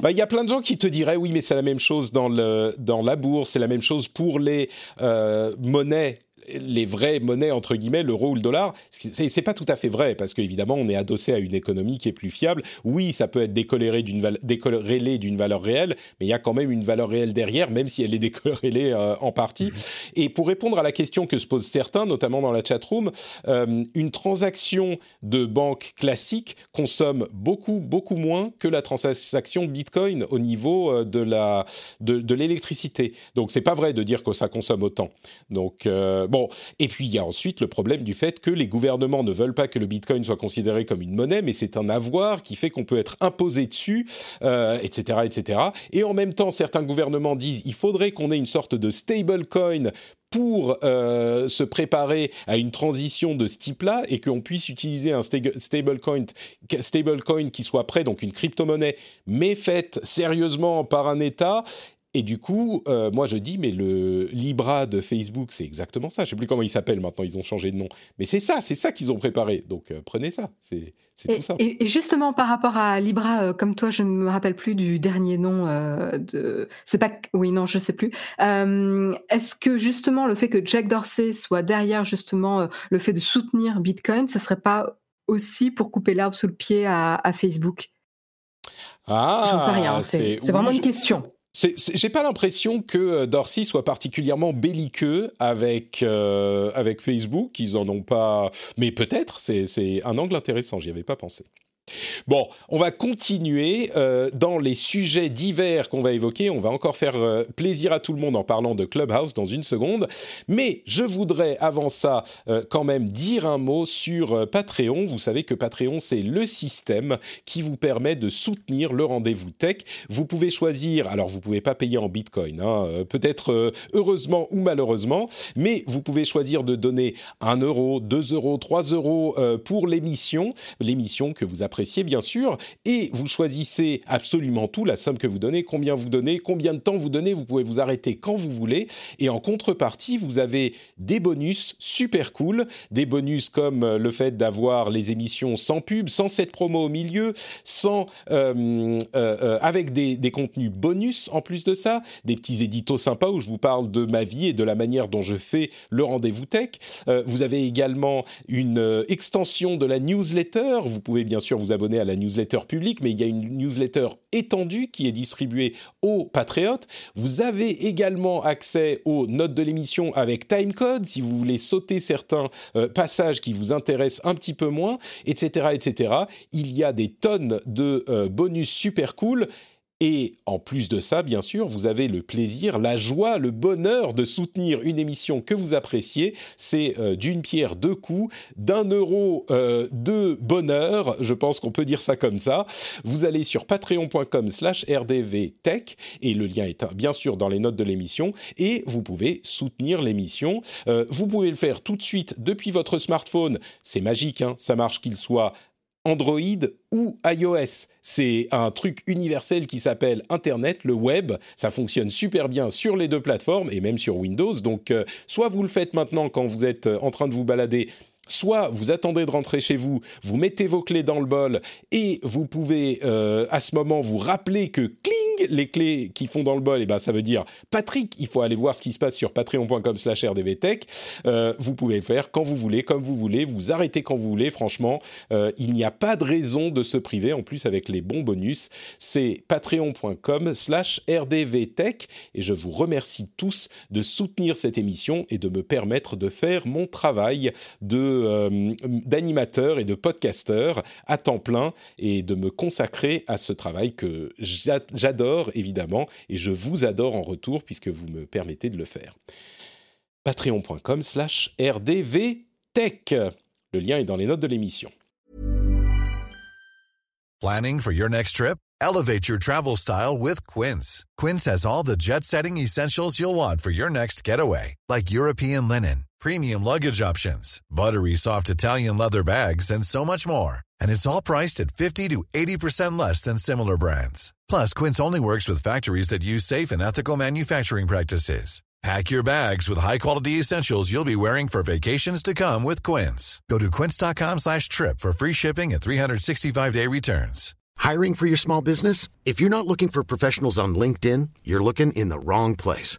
Bah, il y a plein de gens qui te diraient oui, mais c'est la même chose dans, le, dans la bourse, c'est la même chose pour les euh, monnaies les vraies monnaies entre guillemets, l'euro ou le dollar, c'est pas tout à fait vrai parce qu'évidemment on est adossé à une économie qui est plus fiable. Oui, ça peut être décoloré d'une valeur réelle, mais il y a quand même une valeur réelle derrière, même si elle est décolorée euh, en partie. Mm-hmm. Et pour répondre à la question que se posent certains, notamment dans la chatroom, euh, une transaction de banque classique consomme beaucoup beaucoup moins que la transaction Bitcoin au niveau euh, de la de, de l'électricité. Donc c'est pas vrai de dire que ça consomme autant. Donc bon et puis il y a ensuite le problème du fait que les gouvernements ne veulent pas que le Bitcoin soit considéré comme une monnaie, mais c'est un avoir qui fait qu'on peut être imposé dessus, euh, etc., etc. Et en même temps, certains gouvernements disent il faudrait qu'on ait une sorte de stablecoin pour euh, se préparer à une transition de ce type-là et qu'on puisse utiliser un stablecoin stable qui soit prêt, donc une crypto-monnaie, mais faite sérieusement par un État et du coup, euh, moi je dis, mais le Libra de Facebook, c'est exactement ça. Je sais plus comment il s'appelle maintenant, ils ont changé de nom. Mais c'est ça, c'est ça qu'ils ont préparé. Donc euh, prenez ça, c'est tout ça. Et, justement, par rapport à Libra, euh, comme toi, je ne me rappelle plus du dernier nom de. C'est pas. Oui, non, je sais plus. Est-ce que justement le fait que Jack Dorsey soit derrière justement le fait de soutenir Bitcoin, ce serait pas aussi pour couper l'arbre sous le pied à, Facebook? Ah, J'en sais rien. C'est vraiment une question. J'ai pas l'impression que euh, Dorsey soit particulièrement belliqueux avec euh, avec Facebook. Ils en ont pas, mais peut-être. C'est un angle intéressant. J'y avais pas pensé. Bon, on va continuer euh, dans les sujets divers qu'on va évoquer. On va encore faire euh, plaisir à tout le monde en parlant de Clubhouse dans une seconde. Mais je voudrais avant ça euh, quand même dire un mot sur Patreon. Vous savez que Patreon, c'est le système qui vous permet de soutenir le rendez-vous tech. Vous pouvez choisir, alors vous pouvez pas payer en Bitcoin, hein, peut-être heureusement ou malheureusement, mais vous pouvez choisir de donner 1 euro, 2 euros, 3 euros pour l'émission, l'émission que vous appréciez bien sûr, et vous choisissez absolument tout, la somme que vous donnez, combien vous donnez, combien de temps vous donnez, vous pouvez vous arrêter quand vous voulez, et en contrepartie, vous avez des bonus super cool, des bonus comme euh, le fait d'avoir les émissions sans pub, sans cette promo au milieu, sans euh, euh, avec des, des, contenus bonus en plus de ça, des petits éditos sympas où je vous parle de ma vie et de la manière dont je fais le rendez-vous tech. vous avez également une extension de la newsletter. Vous pouvez bien sûr vous vous abonner à la newsletter publique, mais il y a une newsletter étendue qui est distribuée aux patriotes. Vous avez également accès aux notes de l'émission avec timecode si vous voulez sauter certains euh, passages qui vous intéressent un petit peu moins, etc., etc. Il y a des tonnes de euh, bonus super cool et en plus de ça, bien sûr, vous avez le plaisir, la joie, le bonheur de soutenir une émission que vous appréciez. C'est euh, d'une pierre deux coups, d'un euro euh, de bonheur, je pense qu'on peut dire ça comme ça. Vous allez sur patreon.com slash rdvtech et le lien est bien sûr dans les notes de l'émission et vous pouvez soutenir l'émission. Euh, vous pouvez le faire tout de suite depuis votre smartphone. C'est magique, hein ça marche qu'il soit Android ou iOS. C'est un truc universel qui s'appelle Internet, le web. Ça fonctionne super bien sur les deux plateformes et même sur Windows. Donc, euh, soit vous le faites maintenant quand vous êtes euh, en train de vous balader soit vous attendez de rentrer chez vous, vous mettez vos clés dans le bol et vous pouvez euh, à ce moment vous rappeler que cling, les clés qui font dans le bol, et eh ben ça veut dire Patrick, il faut aller voir ce qui se passe sur patreon.com/rdvtech. Euh, vous pouvez faire quand vous voulez, comme vous voulez, vous arrêtez quand vous voulez. Franchement, euh, il n'y a pas de raison de se priver. En plus, avec les bons bonus, c'est patreon.com/rdvtech et je vous remercie tous de soutenir cette émission et de me permettre de faire mon travail de d'animateur et de podcasteur à temps plein et de me consacrer à ce travail que j'adore évidemment et je vous adore en retour puisque vous me permettez de le faire. Patreon.com slash rdvtech. Le lien est dans les notes de l'émission. Planning for your next trip? Elevate your travel style with Quince. Quince has all the jet-setting essentials you'll want for your next getaway, like European linen premium luggage options, buttery soft Italian leather bags, and so much more. And it's all priced at 50 to 80% less than similar brands. Plus, Quince only works with factories that use safe and ethical manufacturing practices. Pack your bags with high-quality essentials you'll be wearing for vacations to come with Quince. Go to quince.com slash trip for free shipping and 365-day returns. Hiring for your small business? If you're not looking for professionals on LinkedIn, you're looking in the wrong place.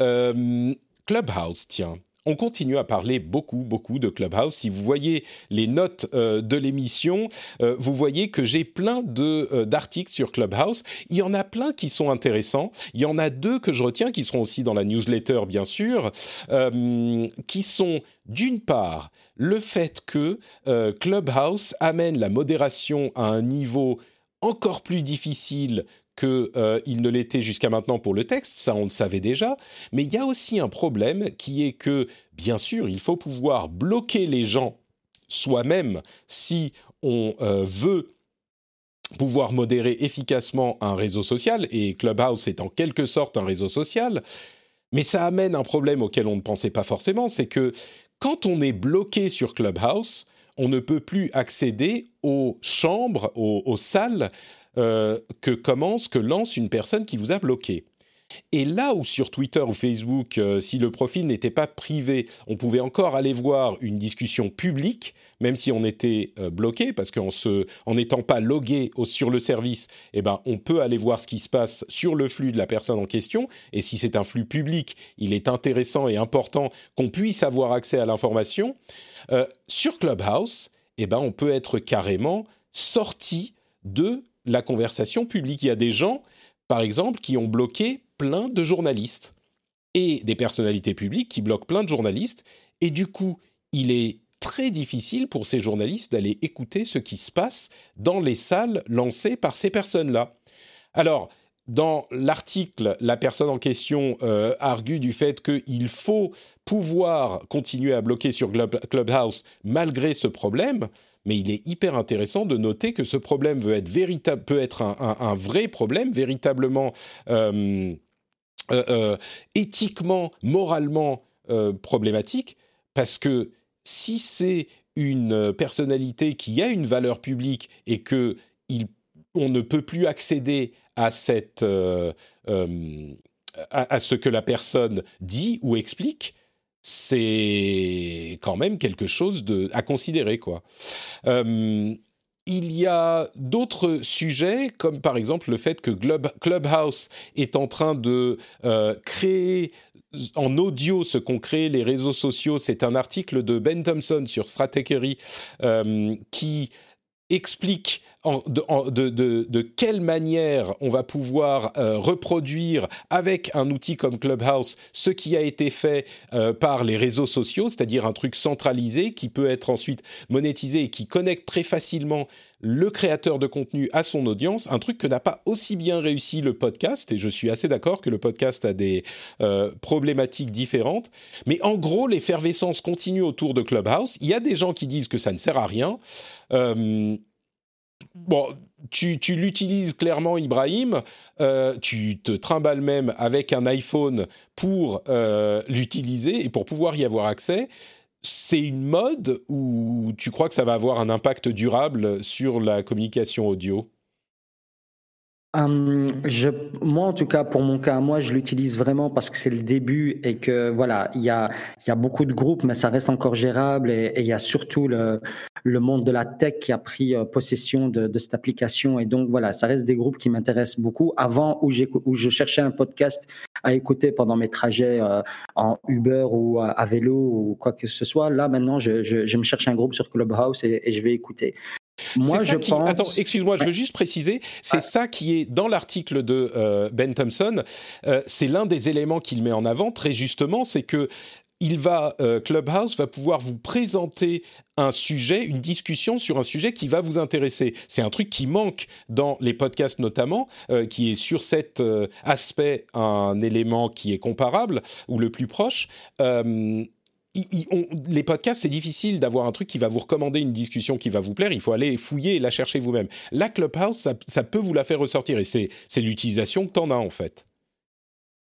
euh, Clubhouse, tiens. on continue à parler beaucoup, beaucoup de Clubhouse. Si vous voyez les notes euh, de l'émission, euh, vous voyez que j'ai plein d'articles sur Clubhouse. Il y en a plein qui sont intéressants. Il y en a deux que je retiens qui seront aussi dans la newsletter, bien sûr, qui sont d'une part le fait que Clubhouse amène la modération à un niveau encore plus difficile qu'il euh, ne l'était jusqu'à maintenant pour le texte, ça on le savait déjà, mais il y a aussi un problème qui est que, bien sûr, il faut pouvoir bloquer les gens soi-même si on euh, veut pouvoir modérer efficacement un réseau social, et Clubhouse est en quelque sorte un réseau social, mais ça amène un problème auquel on ne pensait pas forcément, c'est que quand on est bloqué sur Clubhouse, on ne peut plus accéder aux chambres, aux salles euh, que commence, que lance une personne qui vous a bloqué. Et là où sur Twitter ou Facebook, euh, si le profil n'était pas privé, on pouvait encore aller voir une discussion publique, même si on était euh, bloqué, parce qu'en n'étant pas logué sur le service, eh ben, on peut aller voir ce qui se passe sur le flux de la personne en question. Et si c'est un flux public, il est intéressant et important qu'on puisse avoir accès à l'information. Sur Clubhouse, eh ben, on peut être carrément sorti de la conversation publique. Il y a des gens, par exemple, qui ont bloqué plein de journalistes et des personnalités publiques qui bloquent plein de journalistes. Et du coup, il est très difficile pour ces journalistes d'aller écouter ce qui se passe dans les salles lancées par ces personnes-là. Alors, dans l'article, la personne en question euh, argue du fait qu'il faut pouvoir continuer à bloquer sur Clubhouse malgré ce problème, mais il est hyper intéressant de noter que ce problème peut être un, vrai problème, véritablement euh, euh, euh, éthiquement, moralement problématique, parce que si c'est une personnalité qui a une valeur publique et que on ne peut plus accéder à, ce que la personne dit ou explique, c'est quand même quelque chose à considérer quoi il y a d'autres sujets, comme par exemple le fait que Clubhouse est en train de euh, créer en audio ce qu'ont créé les réseaux sociaux. C'est un article de Ben Thompson sur Stratechery qui explique de, quelle manière on va pouvoir euh, reproduire avec un outil comme Clubhouse ce qui a été fait euh, par les réseaux sociaux, c'est-à-dire un truc centralisé qui peut être ensuite monétisé et qui connecte très facilement le créateur de contenu à son audience, un truc que n'a pas aussi bien réussi le podcast, et je suis assez d'accord que le podcast a des euh, problématiques différentes, mais en gros l'effervescence continue autour de Clubhouse, il y a des gens qui disent que ça ne sert à rien, bon, tu, l'utilises clairement, Ibrahim. Euh, tu te trimbales même avec un iPhone pour euh, l'utiliser et pour pouvoir y avoir accès. C'est une mode ou tu crois que ça va avoir un impact durable sur la communication audio? Hum, moi, en tout cas, pour mon cas, moi, je l'utilise vraiment parce que c'est le début et que voilà, il y a, beaucoup de groupes, mais ça reste encore gérable et, il y a surtout le, monde de la tech qui a pris euh, possession de, cette application et donc voilà, ça reste des groupes qui m'intéressent beaucoup. Avant, où, où je cherchais un podcast à écouter pendant mes trajets euh, en Uber ou à, vélo ou quoi que ce soit, là maintenant, je, me cherche un groupe sur Clubhouse et je vais écouter. Moi, je pense... Attends, excuse-moi, je veux juste préciser, c'est ça qui est dans l'article de euh, Ben Thompson. Euh, c'est l'un des éléments qu'il met en avant très justement, c'est que il va euh, Clubhouse va pouvoir vous présenter un sujet, une discussion sur un sujet qui va vous intéresser. C'est un truc qui manque dans les podcasts notamment, qui est sur cet aspect un élément qui est comparable ou le plus proche les podcasts, c'est difficile d'avoir un truc qui va vous recommander une discussion qui va vous plaire. Il faut aller fouiller et la chercher vous-même. La Clubhouse, ça, peut vous la faire ressortir et c'est l'utilisation que tu en as en fait.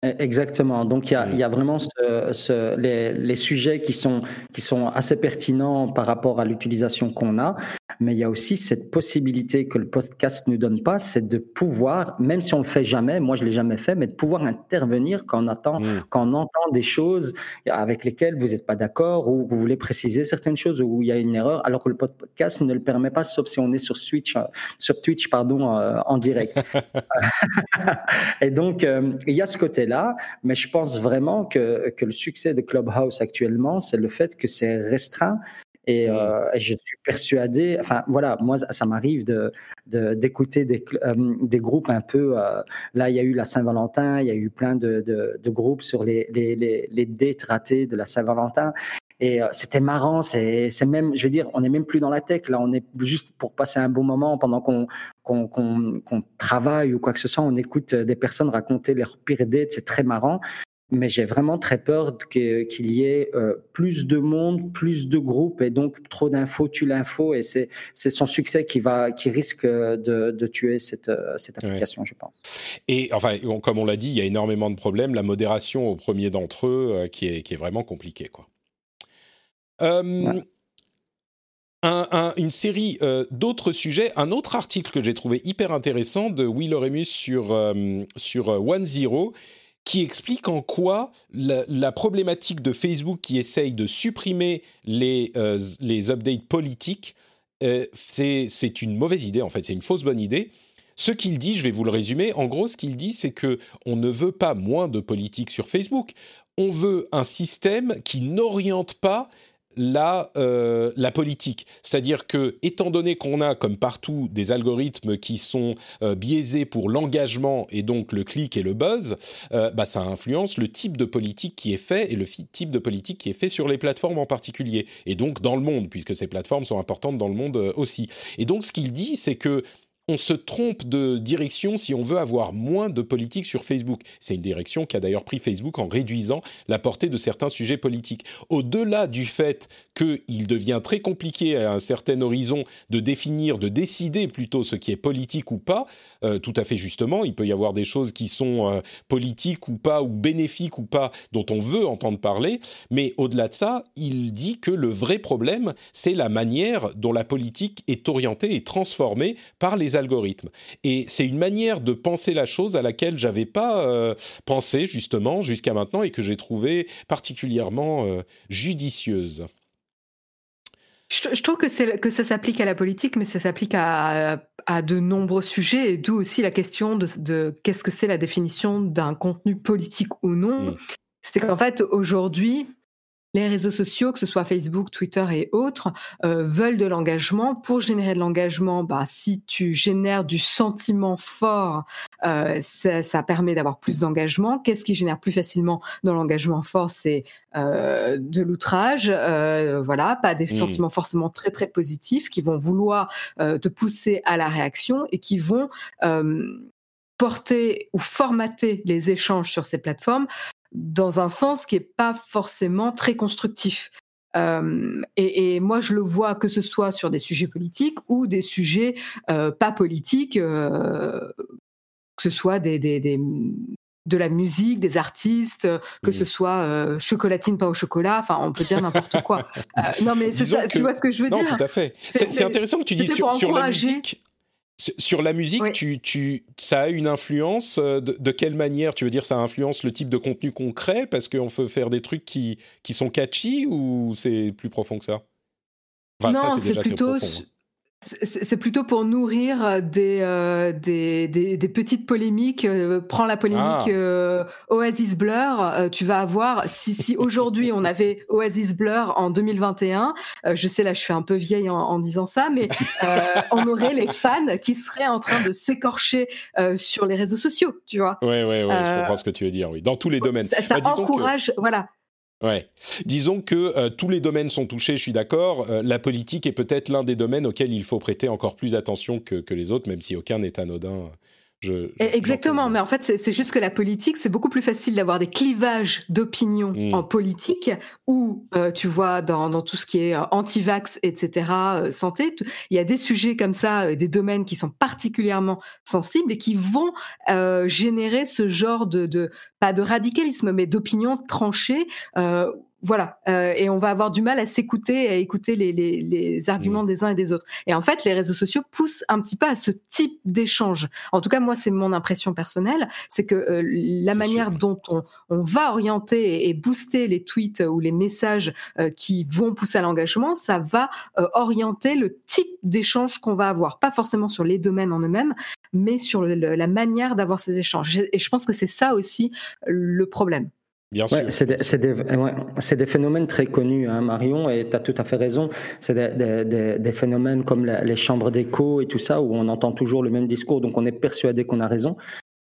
E, exactement. Donc il y a, y a vraiment ce, les, les, sujets qui sont, qui sont assez pertinents par rapport à l'utilisation qu'on a, mais il y a aussi cette possibilité que le podcast ne donne pas, c'est de pouvoir, même si on le fait jamais, moi je l'ai jamais fait, mais de pouvoir intervenir quand on attend, mmh. quand on entend des choses avec lesquelles vous n'êtes pas d'accord ou vous voulez préciser certaines choses ou il y a une erreur, alors que le podcast ne le permet pas, sauf si on est sur Switch, euh, sur Twitch pardon, euh, en direct. Et donc euh, il y a ce côté là, mais je pense vraiment que, que le succès de Clubhouse actuellement, c'est le fait que c'est restreint et, euh, je suis persuadé, enfin voilà, moi ça m'arrive de d'écouter des, euh, des groupes un peu. Euh, là, il y a eu la Saint-Valentin, il y a eu plein de, de, de groupes sur les, les, les, les dates ratées de la Saint-Valentin. Et c'était marrant, c'est même, je veux dire, on n'est même plus dans la tech, là, on est juste pour passer un bon moment pendant qu'on qu'on travaille ou quoi que ce soit, on écoute des personnes raconter leurs pires dates, c'est très marrant. Mais j'ai vraiment très peur qu'il y ait plus de monde, plus de groupes et donc trop d'infos tue l'info et c'est son succès qui va qui risque de, de tuer cette, cette application, je pense. Et enfin, comme on l'a dit, il y a énormément de problèmes. La modération au premier d'entre eux qui, est, qui est vraiment compliquée, quoi une série euh, d'autres sujets, un autre article que j'ai trouvé hyper intéressant de Will Oremus sur, euh, sur euh, One Zero qui explique en quoi la, problématique de Facebook qui essaye de supprimer les, les updates politiques, c'est une mauvaise idée en fait, c'est une fausse bonne idée. Ce qu'il dit, je vais vous le résumer, en gros, ce qu'il dit, c'est que on ne veut pas moins de politique sur Facebook, on veut un système qui n'oriente pas la, euh, la politique. C'est-à-dire que, étant donné qu'on a, comme partout, des algorithmes qui sont euh, biaisés pour l'engagement et donc le clic et le buzz, euh, bah, ça influence le type de politique qui est fait et le type de politique qui est fait sur les plateformes en particulier. Et donc dans le monde, puisque ces plateformes sont importantes dans le monde aussi. Et donc ce qu'il dit, c'est que on se trompe de direction si on veut avoir moins de politique sur Facebook. C'est une direction qu'a d'ailleurs pris Facebook en réduisant la portée de certains sujets politiques. Au-delà du fait qu'il devient très compliqué à un certain horizon de définir, de décider plutôt ce qui est politique ou pas, euh, tout à fait justement, il peut y avoir des choses qui sont euh, politiques ou pas, ou bénéfiques ou pas, dont on veut entendre parler, mais au-delà de ça, il dit que le vrai problème, c'est la manière dont la politique est orientée et transformée par les algorithmes. Et c'est une manière de penser la chose à laquelle j'avais pas euh, pensé justement jusqu'à maintenant et que j'ai trouvé particulièrement euh, judicieuse. Je, trouve que, que ça s'applique à la politique, mais ça s'applique à, à, de nombreux sujets, et d'où aussi la question de, de qu'est-ce que c'est la définition d'un contenu politique ou non. Mmh. C'est qu'en fait, aujourd'hui, les réseaux sociaux, que ce soit Facebook, Twitter et autres, euh, veulent de l'engagement. Pour générer de l'engagement, bah, si tu génères du sentiment fort, euh, ça, permet d'avoir plus d'engagement. Qu'est-ce qui génère plus facilement dans l'engagement fort? C'est euh, de l'outrage, voilà, pas des mmh. sentiments forcément très très positifs qui vont vouloir te pousser à la réaction et qui vont porter ou formater les échanges sur ces plateformes dans un sens qui n'est pas forcément très constructif. Euh, et, moi, je le vois que ce soit sur des sujets politiques ou des sujets euh, pas politiques, euh, que ce soit des, de la musique, des artistes, que ce soit chocolatine, pas au chocolat, enfin, on peut dire n'importe quoi. non, mais tu vois ce que je veux dire? Non, tout à fait. C'est intéressant que tu dises sur, sur la musique. Sur la musique, tu, tu, ça a une influence euh, de, quelle manière? Tu veux dire ça influence le type de contenu qu'on crée parce qu'on peut faire des trucs qui, qui sont catchy ou c'est plus profond que ça? Non, c'est plutôt c'est plutôt pour nourrir euh, euh, des, des, des, petites polémiques. Euh, prends la polémique ah. Oasis Blur, tu vas avoir, si, si aujourd'hui on avait Oasis Blur en 2021, je sais là je suis un peu vieille en, disant ça, mais on aurait les fans qui seraient en train de s'écorcher sur les réseaux sociaux, tu vois. Oui, oui, oui, je comprends ce que tu veux dire, oui, dans tous les domaines. Ça, bah, encourage, voilà, Ouais. Disons que euh, tous les domaines sont touchés, je suis d'accord. Euh, la politique est peut-être l'un des domaines auxquels il faut prêter encore plus attention que, que les autres, même si aucun n'est anodin Exactement, mais en fait, c'est juste que la politique, c'est beaucoup plus facile d'avoir des clivages d'opinion mmh. en politique, ou euh, tu vois, dans, dans, tout ce qui est euh, anti-vax, etc., euh, santé, il y a des sujets comme ça, des domaines qui sont particulièrement sensibles et qui vont générer ce genre de, de, pas de radicalisme, mais d'opinion tranchée voilà, euh, et on va avoir du mal à s'écouter, à écouter les, les, les arguments mmh. des uns et des autres. Et en fait, les réseaux sociaux poussent un petit peu à ce type d'échange. En tout cas, moi, c'est mon impression personnelle, c'est que euh, la manière dont on, on, va orienter et, booster les tweets ou les messages euh, qui vont pousser à l'engagement, ça va orienter le type d'échange qu'on va avoir, pas forcément sur les domaines en eux-mêmes, mais sur la manière d'avoir ces échanges. Et je pense que c'est ça aussi le problème. Bien sûr. c'est des, des, phénomènes très connus, hein, Marion, et tu as tout à fait raison. C'est des, des, phénomènes comme les chambres d'écho et tout ça, où on entend toujours le même discours, donc on est persuadé qu'on a raison.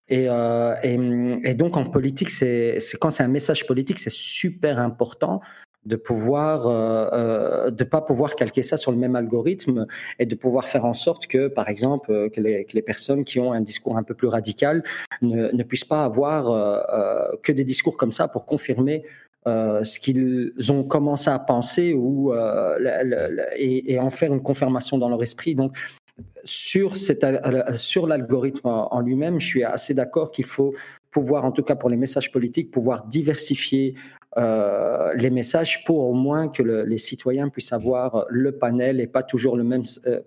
Et, euh, et, et, donc en politique, c'est quand c'est un message politique, c'est super important de pouvoir euh, euh, de pas pouvoir calquer ça sur le même algorithme et de pouvoir faire en sorte que par exemple euh, que les, personnes qui ont un discours un peu plus radical ne, ne puissent pas avoir que des discours comme ça pour confirmer ce qu'ils ont commencé à penser ou et, en faire une confirmation dans leur esprit. Donc sur, cette, sur l'algorithme en lui-même, je suis assez d'accord qu'il faut pouvoir, en tout cas pour les messages politiques, pouvoir diversifier euh, les messages pour au moins que les citoyens puissent avoir le panel et pas toujours le même, euh,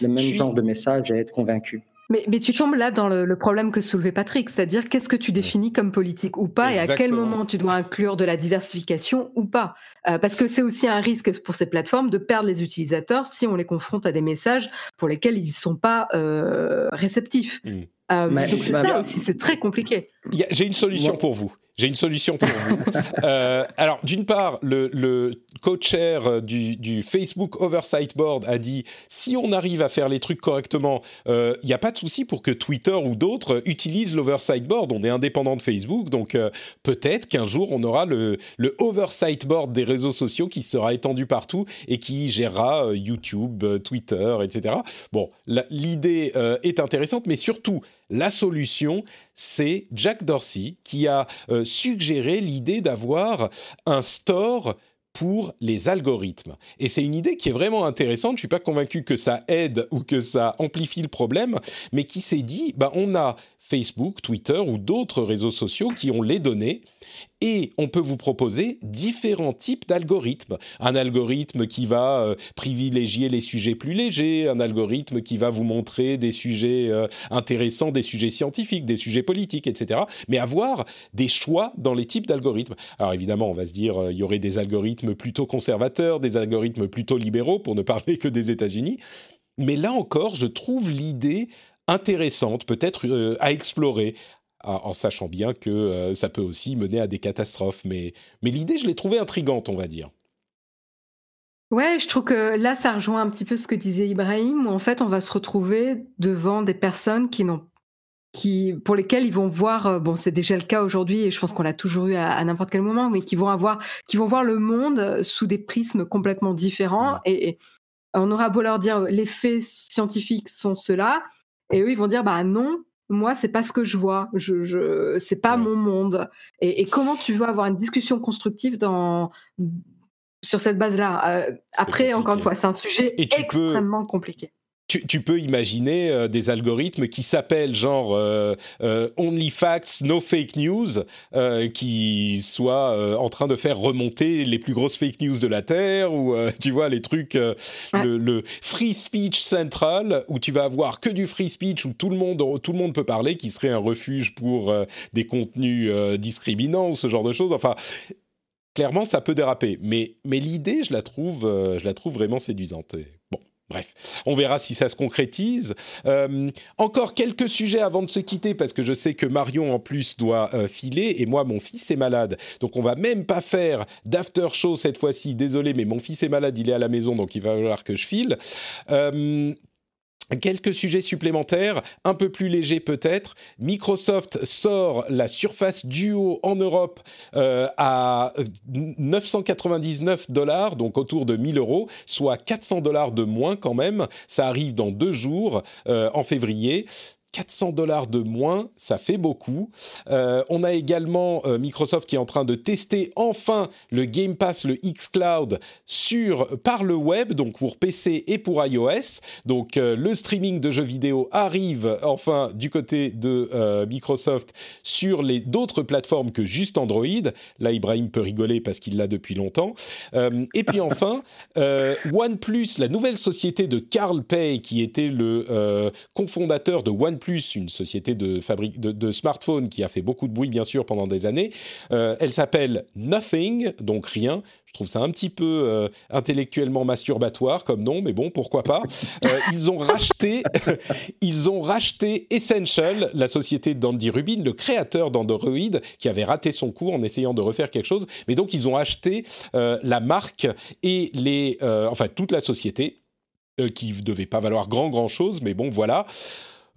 le même genre de message et être convaincus. Mais, mais, tu tombes là dans le, problème que soulevait Patrick, c'est-à-dire qu'est-ce que tu définis comme politique ou pas, et à quel moment tu dois inclure de la diversification ou pas? Euh, parce que c'est aussi un risque pour ces plateformes de perdre les utilisateurs si on les confronte à des messages pour lesquels ils ne sont pas euh, réceptifs. Mmh. Euh, donc c'est ça aussi, c'est très compliqué. J'ai une solution pour vous. J'ai une solution pour vous. Euh, alors, d'une part, le, le co-chair du, du, Facebook Oversight Board a dit si on arrive à faire les trucs correctement, il euh, n'y a pas de souci pour que Twitter ou d'autres utilisent l'Oversight Board. On est indépendant de Facebook, donc euh, peut-être qu'un jour on aura le, le, Oversight Board des réseaux sociaux qui sera étendu partout et qui gérera YouTube, Twitter, etc. Bon, l'idée est intéressante, mais surtout, la solution, c'est Jack Dorsey qui a euh, suggéré l'idée d'avoir un store pour les algorithmes. Et c'est une idée qui est vraiment intéressante. Je ne suis pas convaincu que ça aide ou que ça amplifie le problème, mais qui s'est dit, bah, on a Facebook, Twitter ou d'autres réseaux sociaux qui ont les données et on peut vous proposer différents types d'algorithmes. Un algorithme qui va euh, privilégier les sujets plus légers, un algorithme qui va vous montrer des sujets euh, intéressants, des sujets scientifiques, des sujets politiques, etc. Mais avoir des choix dans les types d'algorithmes. Alors évidemment, on va se dire, euh, il y aurait des algorithmes plutôt conservateurs, des algorithmes plutôt libéraux, pour ne parler que des États-Unis. Mais là encore, je trouve l'idée intéressante, peut-être euh, à explorer, en sachant bien que euh, ça peut aussi mener à des catastrophes. Mais, mais l'idée, je l'ai trouvée intrigante, on va dire. Ouais, je trouve que là, ça rejoint un petit peu ce que disait Ibrahim, où en fait, on va se retrouver devant des personnes qui n'ont qui, pour lesquelles ils vont voir, euh, bon, c'est déjà le cas aujourd'hui et je pense qu'on l'a toujours eu à, n'importe quel moment, mais qui vont avoir, qui vont voir le monde sous des prismes complètement différents et, et on aura beau leur dire les faits scientifiques sont ceux-là, et eux, ils vont dire, bah non, moi, c'est pas ce que je vois. Je, je c'est pas mon monde. Et, comment tu veux avoir une discussion constructive dans sur cette base-là? Euh, Après, encore une fois, c'est un sujet extrêmement compliqué tu, peux imaginer euh, des algorithmes qui s'appellent genre euh, euh, Only Facts, No Fake News, qui soient en train de faire remonter les plus grosses fake news de la Terre, ou tu vois les trucs, le, Free Speech Central, où tu vas avoir que du free speech, où tout le monde, tout le monde peut parler, qui serait un refuge pour des contenus discriminants, ce genre de choses. Enfin, clairement, ça peut déraper. Mais, mais l'idée, je la trouve, je la trouve vraiment séduisante. Bref, on verra si ça se concrétise. Euh, encore quelques sujets avant de se quitter parce que je sais que Marion en plus doit euh, filer et moi mon fils est malade. Donc on va même pas faire d'after show cette fois-ci. Désolé mais mon fils est malade, il est à la maison donc il va falloir que je file. Euh, Quelques sujets supplémentaires, un peu plus légers peut-être. Microsoft sort la Surface Duo en Europe euh, à 999 dollars, donc autour de 1000 euros, soit 400 dollars de moins quand même. Ça arrive dans deux jours, euh, en février. 400 dollars de moins, ça fait beaucoup. Euh, on a également euh, Microsoft qui est en train de tester enfin le Game Pass, le xCloud sur par le web, donc pour PC et pour iOS. Donc euh, le streaming de jeux vidéo arrive enfin du côté de Microsoft sur les d'autres plateformes que juste Android. Là, Ibrahim peut rigoler parce qu'il l'a depuis longtemps. et puis enfin, OnePlus, la nouvelle société de Carl Pei, qui était le cofondateur de OnePlus plus une société de, fabrique, de, smartphones qui a fait beaucoup de bruit, bien sûr, pendant des années. Euh, elle s'appelle Nothing, donc rien. Je trouve ça un petit peu euh, intellectuellement masturbatoire comme nom, mais bon, pourquoi pas. Euh, ils ont racheté, ils ont racheté Essential, la société d'Andy Rubin, le créateur d'Android, qui avait raté son coup en essayant de refaire quelque chose. Mais donc, ils ont acheté la marque et les, enfin toute la société, qui ne devait pas valoir grand grand chose, mais bon, voilà.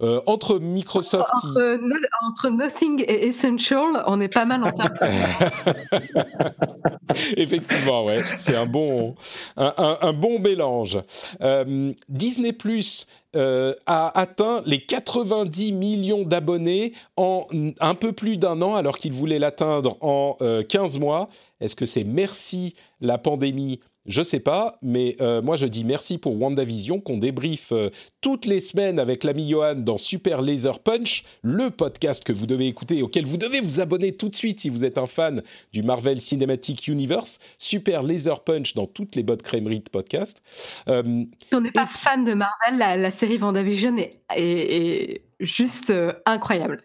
Euh, entre Microsoft. Entre, Nothing et Essential, on est pas mal en termes. Effectivement, ouais, c'est un bon, un, bon mélange. Euh, Disney Plus euh, a atteint les 90 millions d'abonnés en un peu plus d'un an, alors qu'il voulait l'atteindre en 15 mois. Est-ce que c'est merci la pandémie je sais pas, mais euh, moi je dis merci pour WandaVision qu'on débriefe euh, toutes les semaines avec l'ami Johan dans Super Laser Punch, le podcast que vous devez écouter et auquel vous devez vous abonner tout de suite si vous êtes un fan du Marvel Cinematic Universe. Super Laser Punch dans toutes les bonnes crèmeries de podcast. Euh, si on n'est pas fan de Marvel, la, série WandaVision est, est, juste incroyable.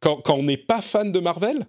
Quand, quand on n'est pas fan de Marvel?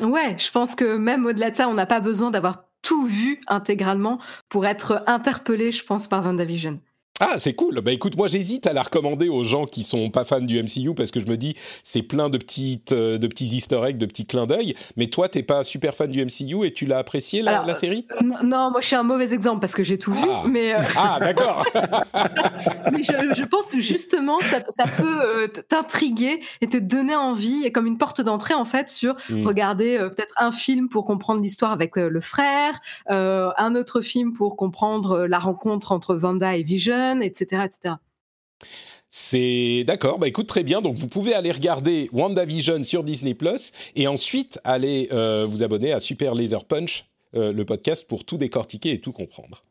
Ouais, je pense que même au-delà de ça, on n'a pas besoin d'avoir tout vu intégralement pour être interpellé, je pense, par WandaVision. Ah, c'est cool. Bah écoute, moi j'hésite à la recommander aux gens qui sont pas fans du MCU parce que je me dis c'est plein de petites euh, de petits Easter eggs, de petits clins d'œil. Mais toi, t'es pas super fan du MCU et tu l'as apprécié la, série? euh, Non, moi je suis un mauvais exemple parce que j'ai tout vu. Ah, mais euh, ah d'accord. mais je, pense que justement ça, peut t'intriguer et te donner envie, comme une porte d'entrée en fait sur hmm. regarder peut-être un film pour comprendre l'histoire avec le frère, un autre film pour comprendre la rencontre entre Vanda et Vision etc. C'est d'accord, bah écoute très bien. Donc vous pouvez aller regarder WandaVision sur Disney Plus et ensuite aller euh, vous abonner à Super Laser Punch, euh, le podcast pour tout décortiquer et tout comprendre.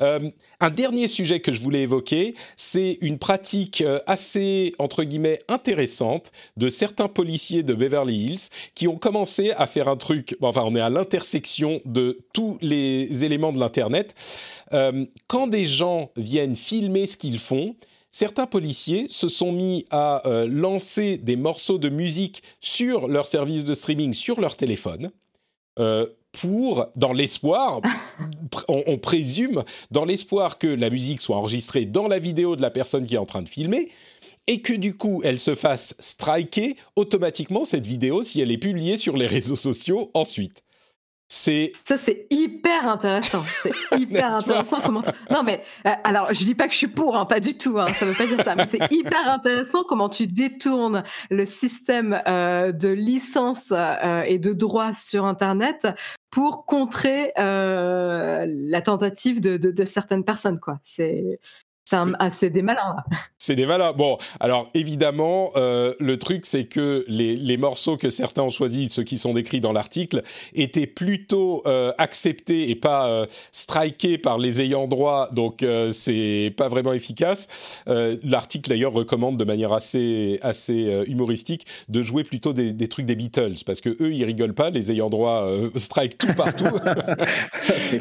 Euh, un dernier sujet que je voulais évoquer, c'est une pratique euh, assez, entre guillemets, intéressante de certains policiers de Beverly Hills qui ont commencé à faire un truc, enfin on est à l'intersection de tous les éléments de l'Internet. Euh, quand des gens viennent filmer ce qu'ils font, certains policiers se sont mis à lancer des morceaux de musique sur leur service de streaming, sur leur téléphone. Euh, pour, dans l'espoir, on, présume, dans l'espoir que la musique soit enregistrée dans la vidéo de la personne qui est en train de filmer, et que du coup elle se fasse striker automatiquement cette vidéo si elle est publiée sur les réseaux sociaux ensuite. C'est ça, c'est hyper intéressant. C'est hyper intéressant comment. Non mais euh, alors, je dis pas que je suis pour, hein, pas du tout. Hein, ça veut pas dire ça. Mais c'est hyper intéressant comment tu détournes le système euh, de licence euh, et de droit sur Internet pour contrer la tentative de, de, de certaines personnes. Quoi. C'est c'est des malins. C'est des malins. Bon, alors évidemment, euh, le truc, c'est que les, les, morceaux que certains ont choisis, ceux qui sont décrits dans l'article, étaient plutôt euh, acceptés et pas euh, strikés par les ayants droit, donc euh, c'est pas vraiment efficace. Euh, l'article d'ailleurs recommande de manière assez assez humoristique de jouer plutôt des, des, trucs des Beatles, parce que eux, ils rigolent pas, les ayants droit strike tout partout. mais,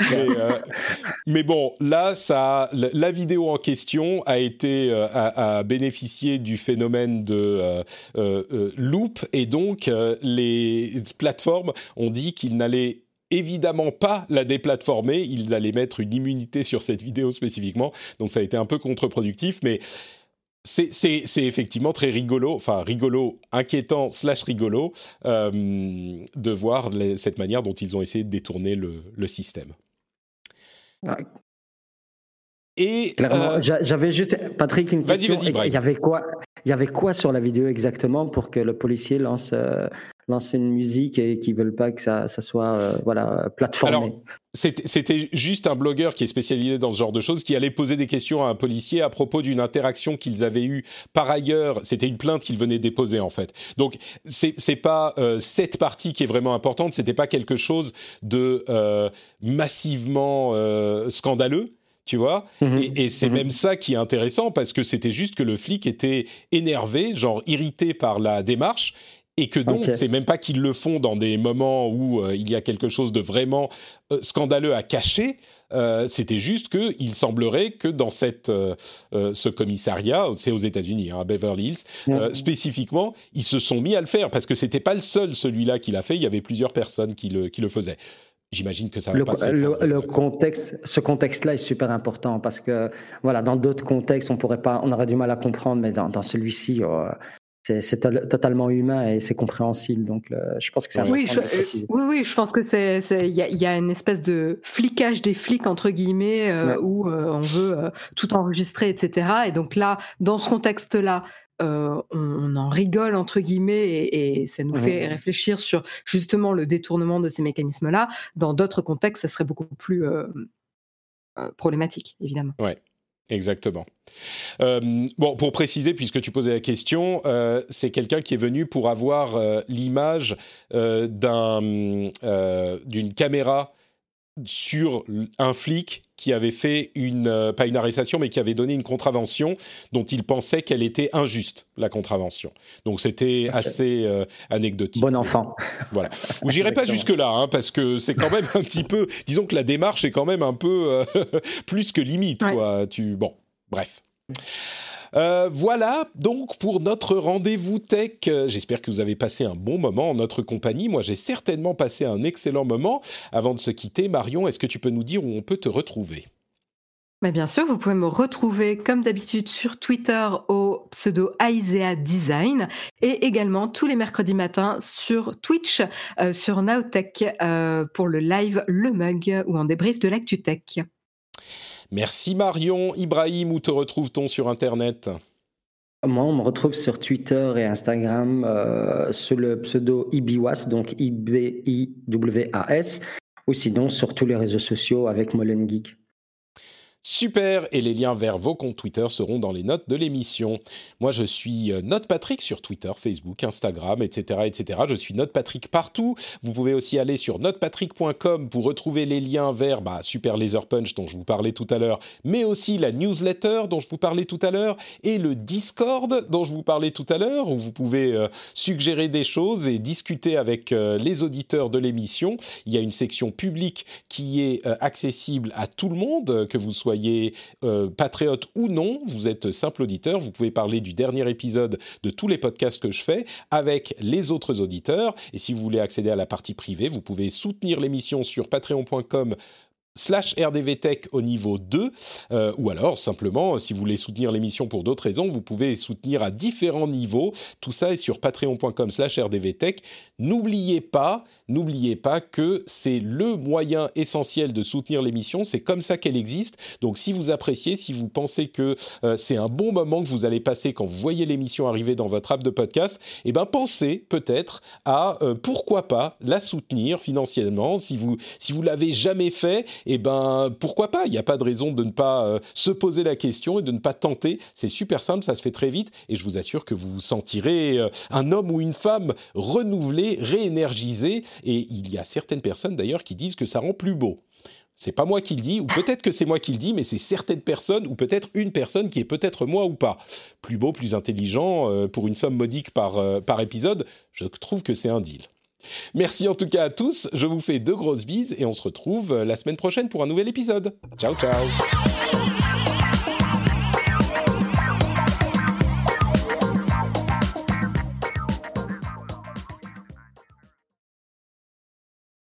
mais, bon, là, ça, la vidéo en question a été euh, a, bénéficié du phénomène de euh, euh, loop et donc les plateformes ont dit qu'ils n'allaient évidemment pas la déplatformer, ils allaient mettre une immunité sur cette vidéo spécifiquement, donc ça a été un peu contre-productif, mais c'est effectivement très rigolo, enfin rigolo, inquiétant slash rigolo, de voir cette manière dont ils ont essayé de détourner le système. Et euh, j'avais juste Patrick une question. il y avait quoi Il y avait quoi sur la vidéo exactement pour que le policier lance euh, lance une musique et qu'ils veulent pas que ça, ça soit euh, voilà plateformé? Alors c'était juste un blogueur qui est spécialisé dans ce genre de choses qui allait poser des questions à un policier à propos d'une interaction qu'ils avaient eue par ailleurs. C'était une plainte qu'ils venaient déposer en fait. Donc c'est c'est pas cette partie qui est vraiment importante. C'était pas quelque chose de massivement scandaleux tu vois. Mhm. Et, c'est mhm. même ça qui est intéressant parce que c'était juste que le flic était énervé, genre irrité par la démarche. Et que donc, c'est même pas qu'ils le font dans des moments où euh, il y a quelque chose de vraiment euh, scandaleux à cacher. Euh, c'était juste qu'il semblerait que dans cette, ce commissariat, c'est aux États-Unis, hein, à Beverly Hills, mhm. spécifiquement, ils se sont mis à le faire parce que c'était pas le seul celui-là qui l'a fait. Il y avait plusieurs personnes qui le, qui le faisaient. J'imagine que ça va le, passer. Le, contexte, ce contexte-là est super important parce que voilà, dans d'autres contextes, on pourrait pas, on aurait du mal à comprendre, mais dans, dans celui-ci, euh, c'est totalement humain et c'est compréhensible. Donc, je pense que c'est oui, je, oui, oui, je pense que c'est il y, y, a une espèce de flicage des flics entre guillemets euh, où euh, on veut tout enregistrer, etc. Et donc là, dans ce contexte-là, euh, on, en rigole entre guillemets et, ça nous fait réfléchir sur justement le détournement de ces mécanismes-là. Dans d'autres contextes, ça serait beaucoup plus euh, euh, problématique, évidemment. Ouais. Exactement. bon, pour préciser, puisque tu posais la question, c'est quelqu'un qui est venu pour avoir l'image d'un d'une caméra sur un flic qui avait fait une, euh, pas une arrestation, mais qui avait donné une contravention dont il pensait qu'elle était injuste, la contravention. Donc c'était assez euh, anecdotique. Bon enfant. Voilà. Ou j'irai pas jusque-là, hein, parce que c'est quand même un petit peu, disons que la démarche est quand même un peu euh, plus que limite. Quoi. Tu, bon, bref. Euh, voilà donc pour notre rendez-vous tech. J'espère que vous avez passé un bon moment en notre compagnie. Moi, j'ai certainement passé un excellent moment. Avant de se quitter, Marion, est-ce que tu peux nous dire où on peut te retrouver? Mais bien sûr, vous pouvez me retrouver comme d'habitude sur Twitter au pseudo Aisea Design et également tous les mercredis matins sur Twitch, euh, sur Nowtech euh, pour le live Le Mug ou en débrief de l'ActuTech. Merci Marion. Ibrahim, où te retrouve-t-on sur Internet? Moi, on me retrouve sur Twitter et Instagram euh, sous le pseudo Ibiwas, donc I-B-I-W-A-S, ou sinon sur tous les réseaux sociaux avec Molen Geek. Super, et les liens vers vos comptes Twitter seront dans les notes de l'émission. Moi, je suis euh, Note Patrick sur Twitter, Facebook, Instagram, etc., etc. Je suis Note Patrick partout. Vous pouvez aussi aller sur notepatrick.com pour retrouver les liens vers bah, Super Laser Punch dont je vous parlais tout à l'heure, mais aussi la newsletter dont je vous parlais tout à l'heure et le Discord dont je vous parlais tout à l'heure où vous pouvez euh, suggérer des choses et discuter avec euh, les auditeurs de l'émission. Il y a une section publique qui est accessible à tout le monde, que vous soyez soyez euh, patriote ou non, vous êtes simple auditeur, vous pouvez parler du dernier épisode de tous les podcasts que je fais avec les autres auditeurs. Et si vous voulez accéder à la partie privée, vous pouvez soutenir l'émission sur patreon.com slash rdvtech au niveau 2, euh, ou alors simplement, si vous voulez soutenir l'émission pour d'autres raisons, vous pouvez soutenir à différents niveaux. Tout ça est sur patreon.com slash rdvtech. N'oubliez pas, n'oubliez pas que c'est le moyen essentiel de soutenir l'émission, c'est comme ça qu'elle existe. Donc si vous appréciez, si vous pensez que euh, c'est un bon moment que vous allez passer quand vous voyez l'émission arriver dans votre app de podcast, eh ben pensez peut-être à euh, pourquoi pas la soutenir financièrement si vous si vous l'avez jamais fait eh ben pourquoi pas? Il n'y a pas de raison de ne pas euh, se poser la question et de ne pas tenter. C'est super simple, ça se fait très vite et je vous assure que vous vous sentirez euh, un homme ou une femme renouvelé, réénergisé. Et il y a certaines personnes d'ailleurs qui disent que ça rend plus beau. C'est pas moi qui le dis, ou peut-être que c'est moi qui le dis, mais c'est certaines personnes, ou peut-être une personne qui est peut-être moi ou pas. Plus beau, plus intelligent, euh, pour une somme modique par, par épisode, je trouve que c'est un deal. Merci en tout cas à tous, je vous fais de grosses bises et on se retrouve la semaine prochaine pour un nouvel épisode. Ciao ciao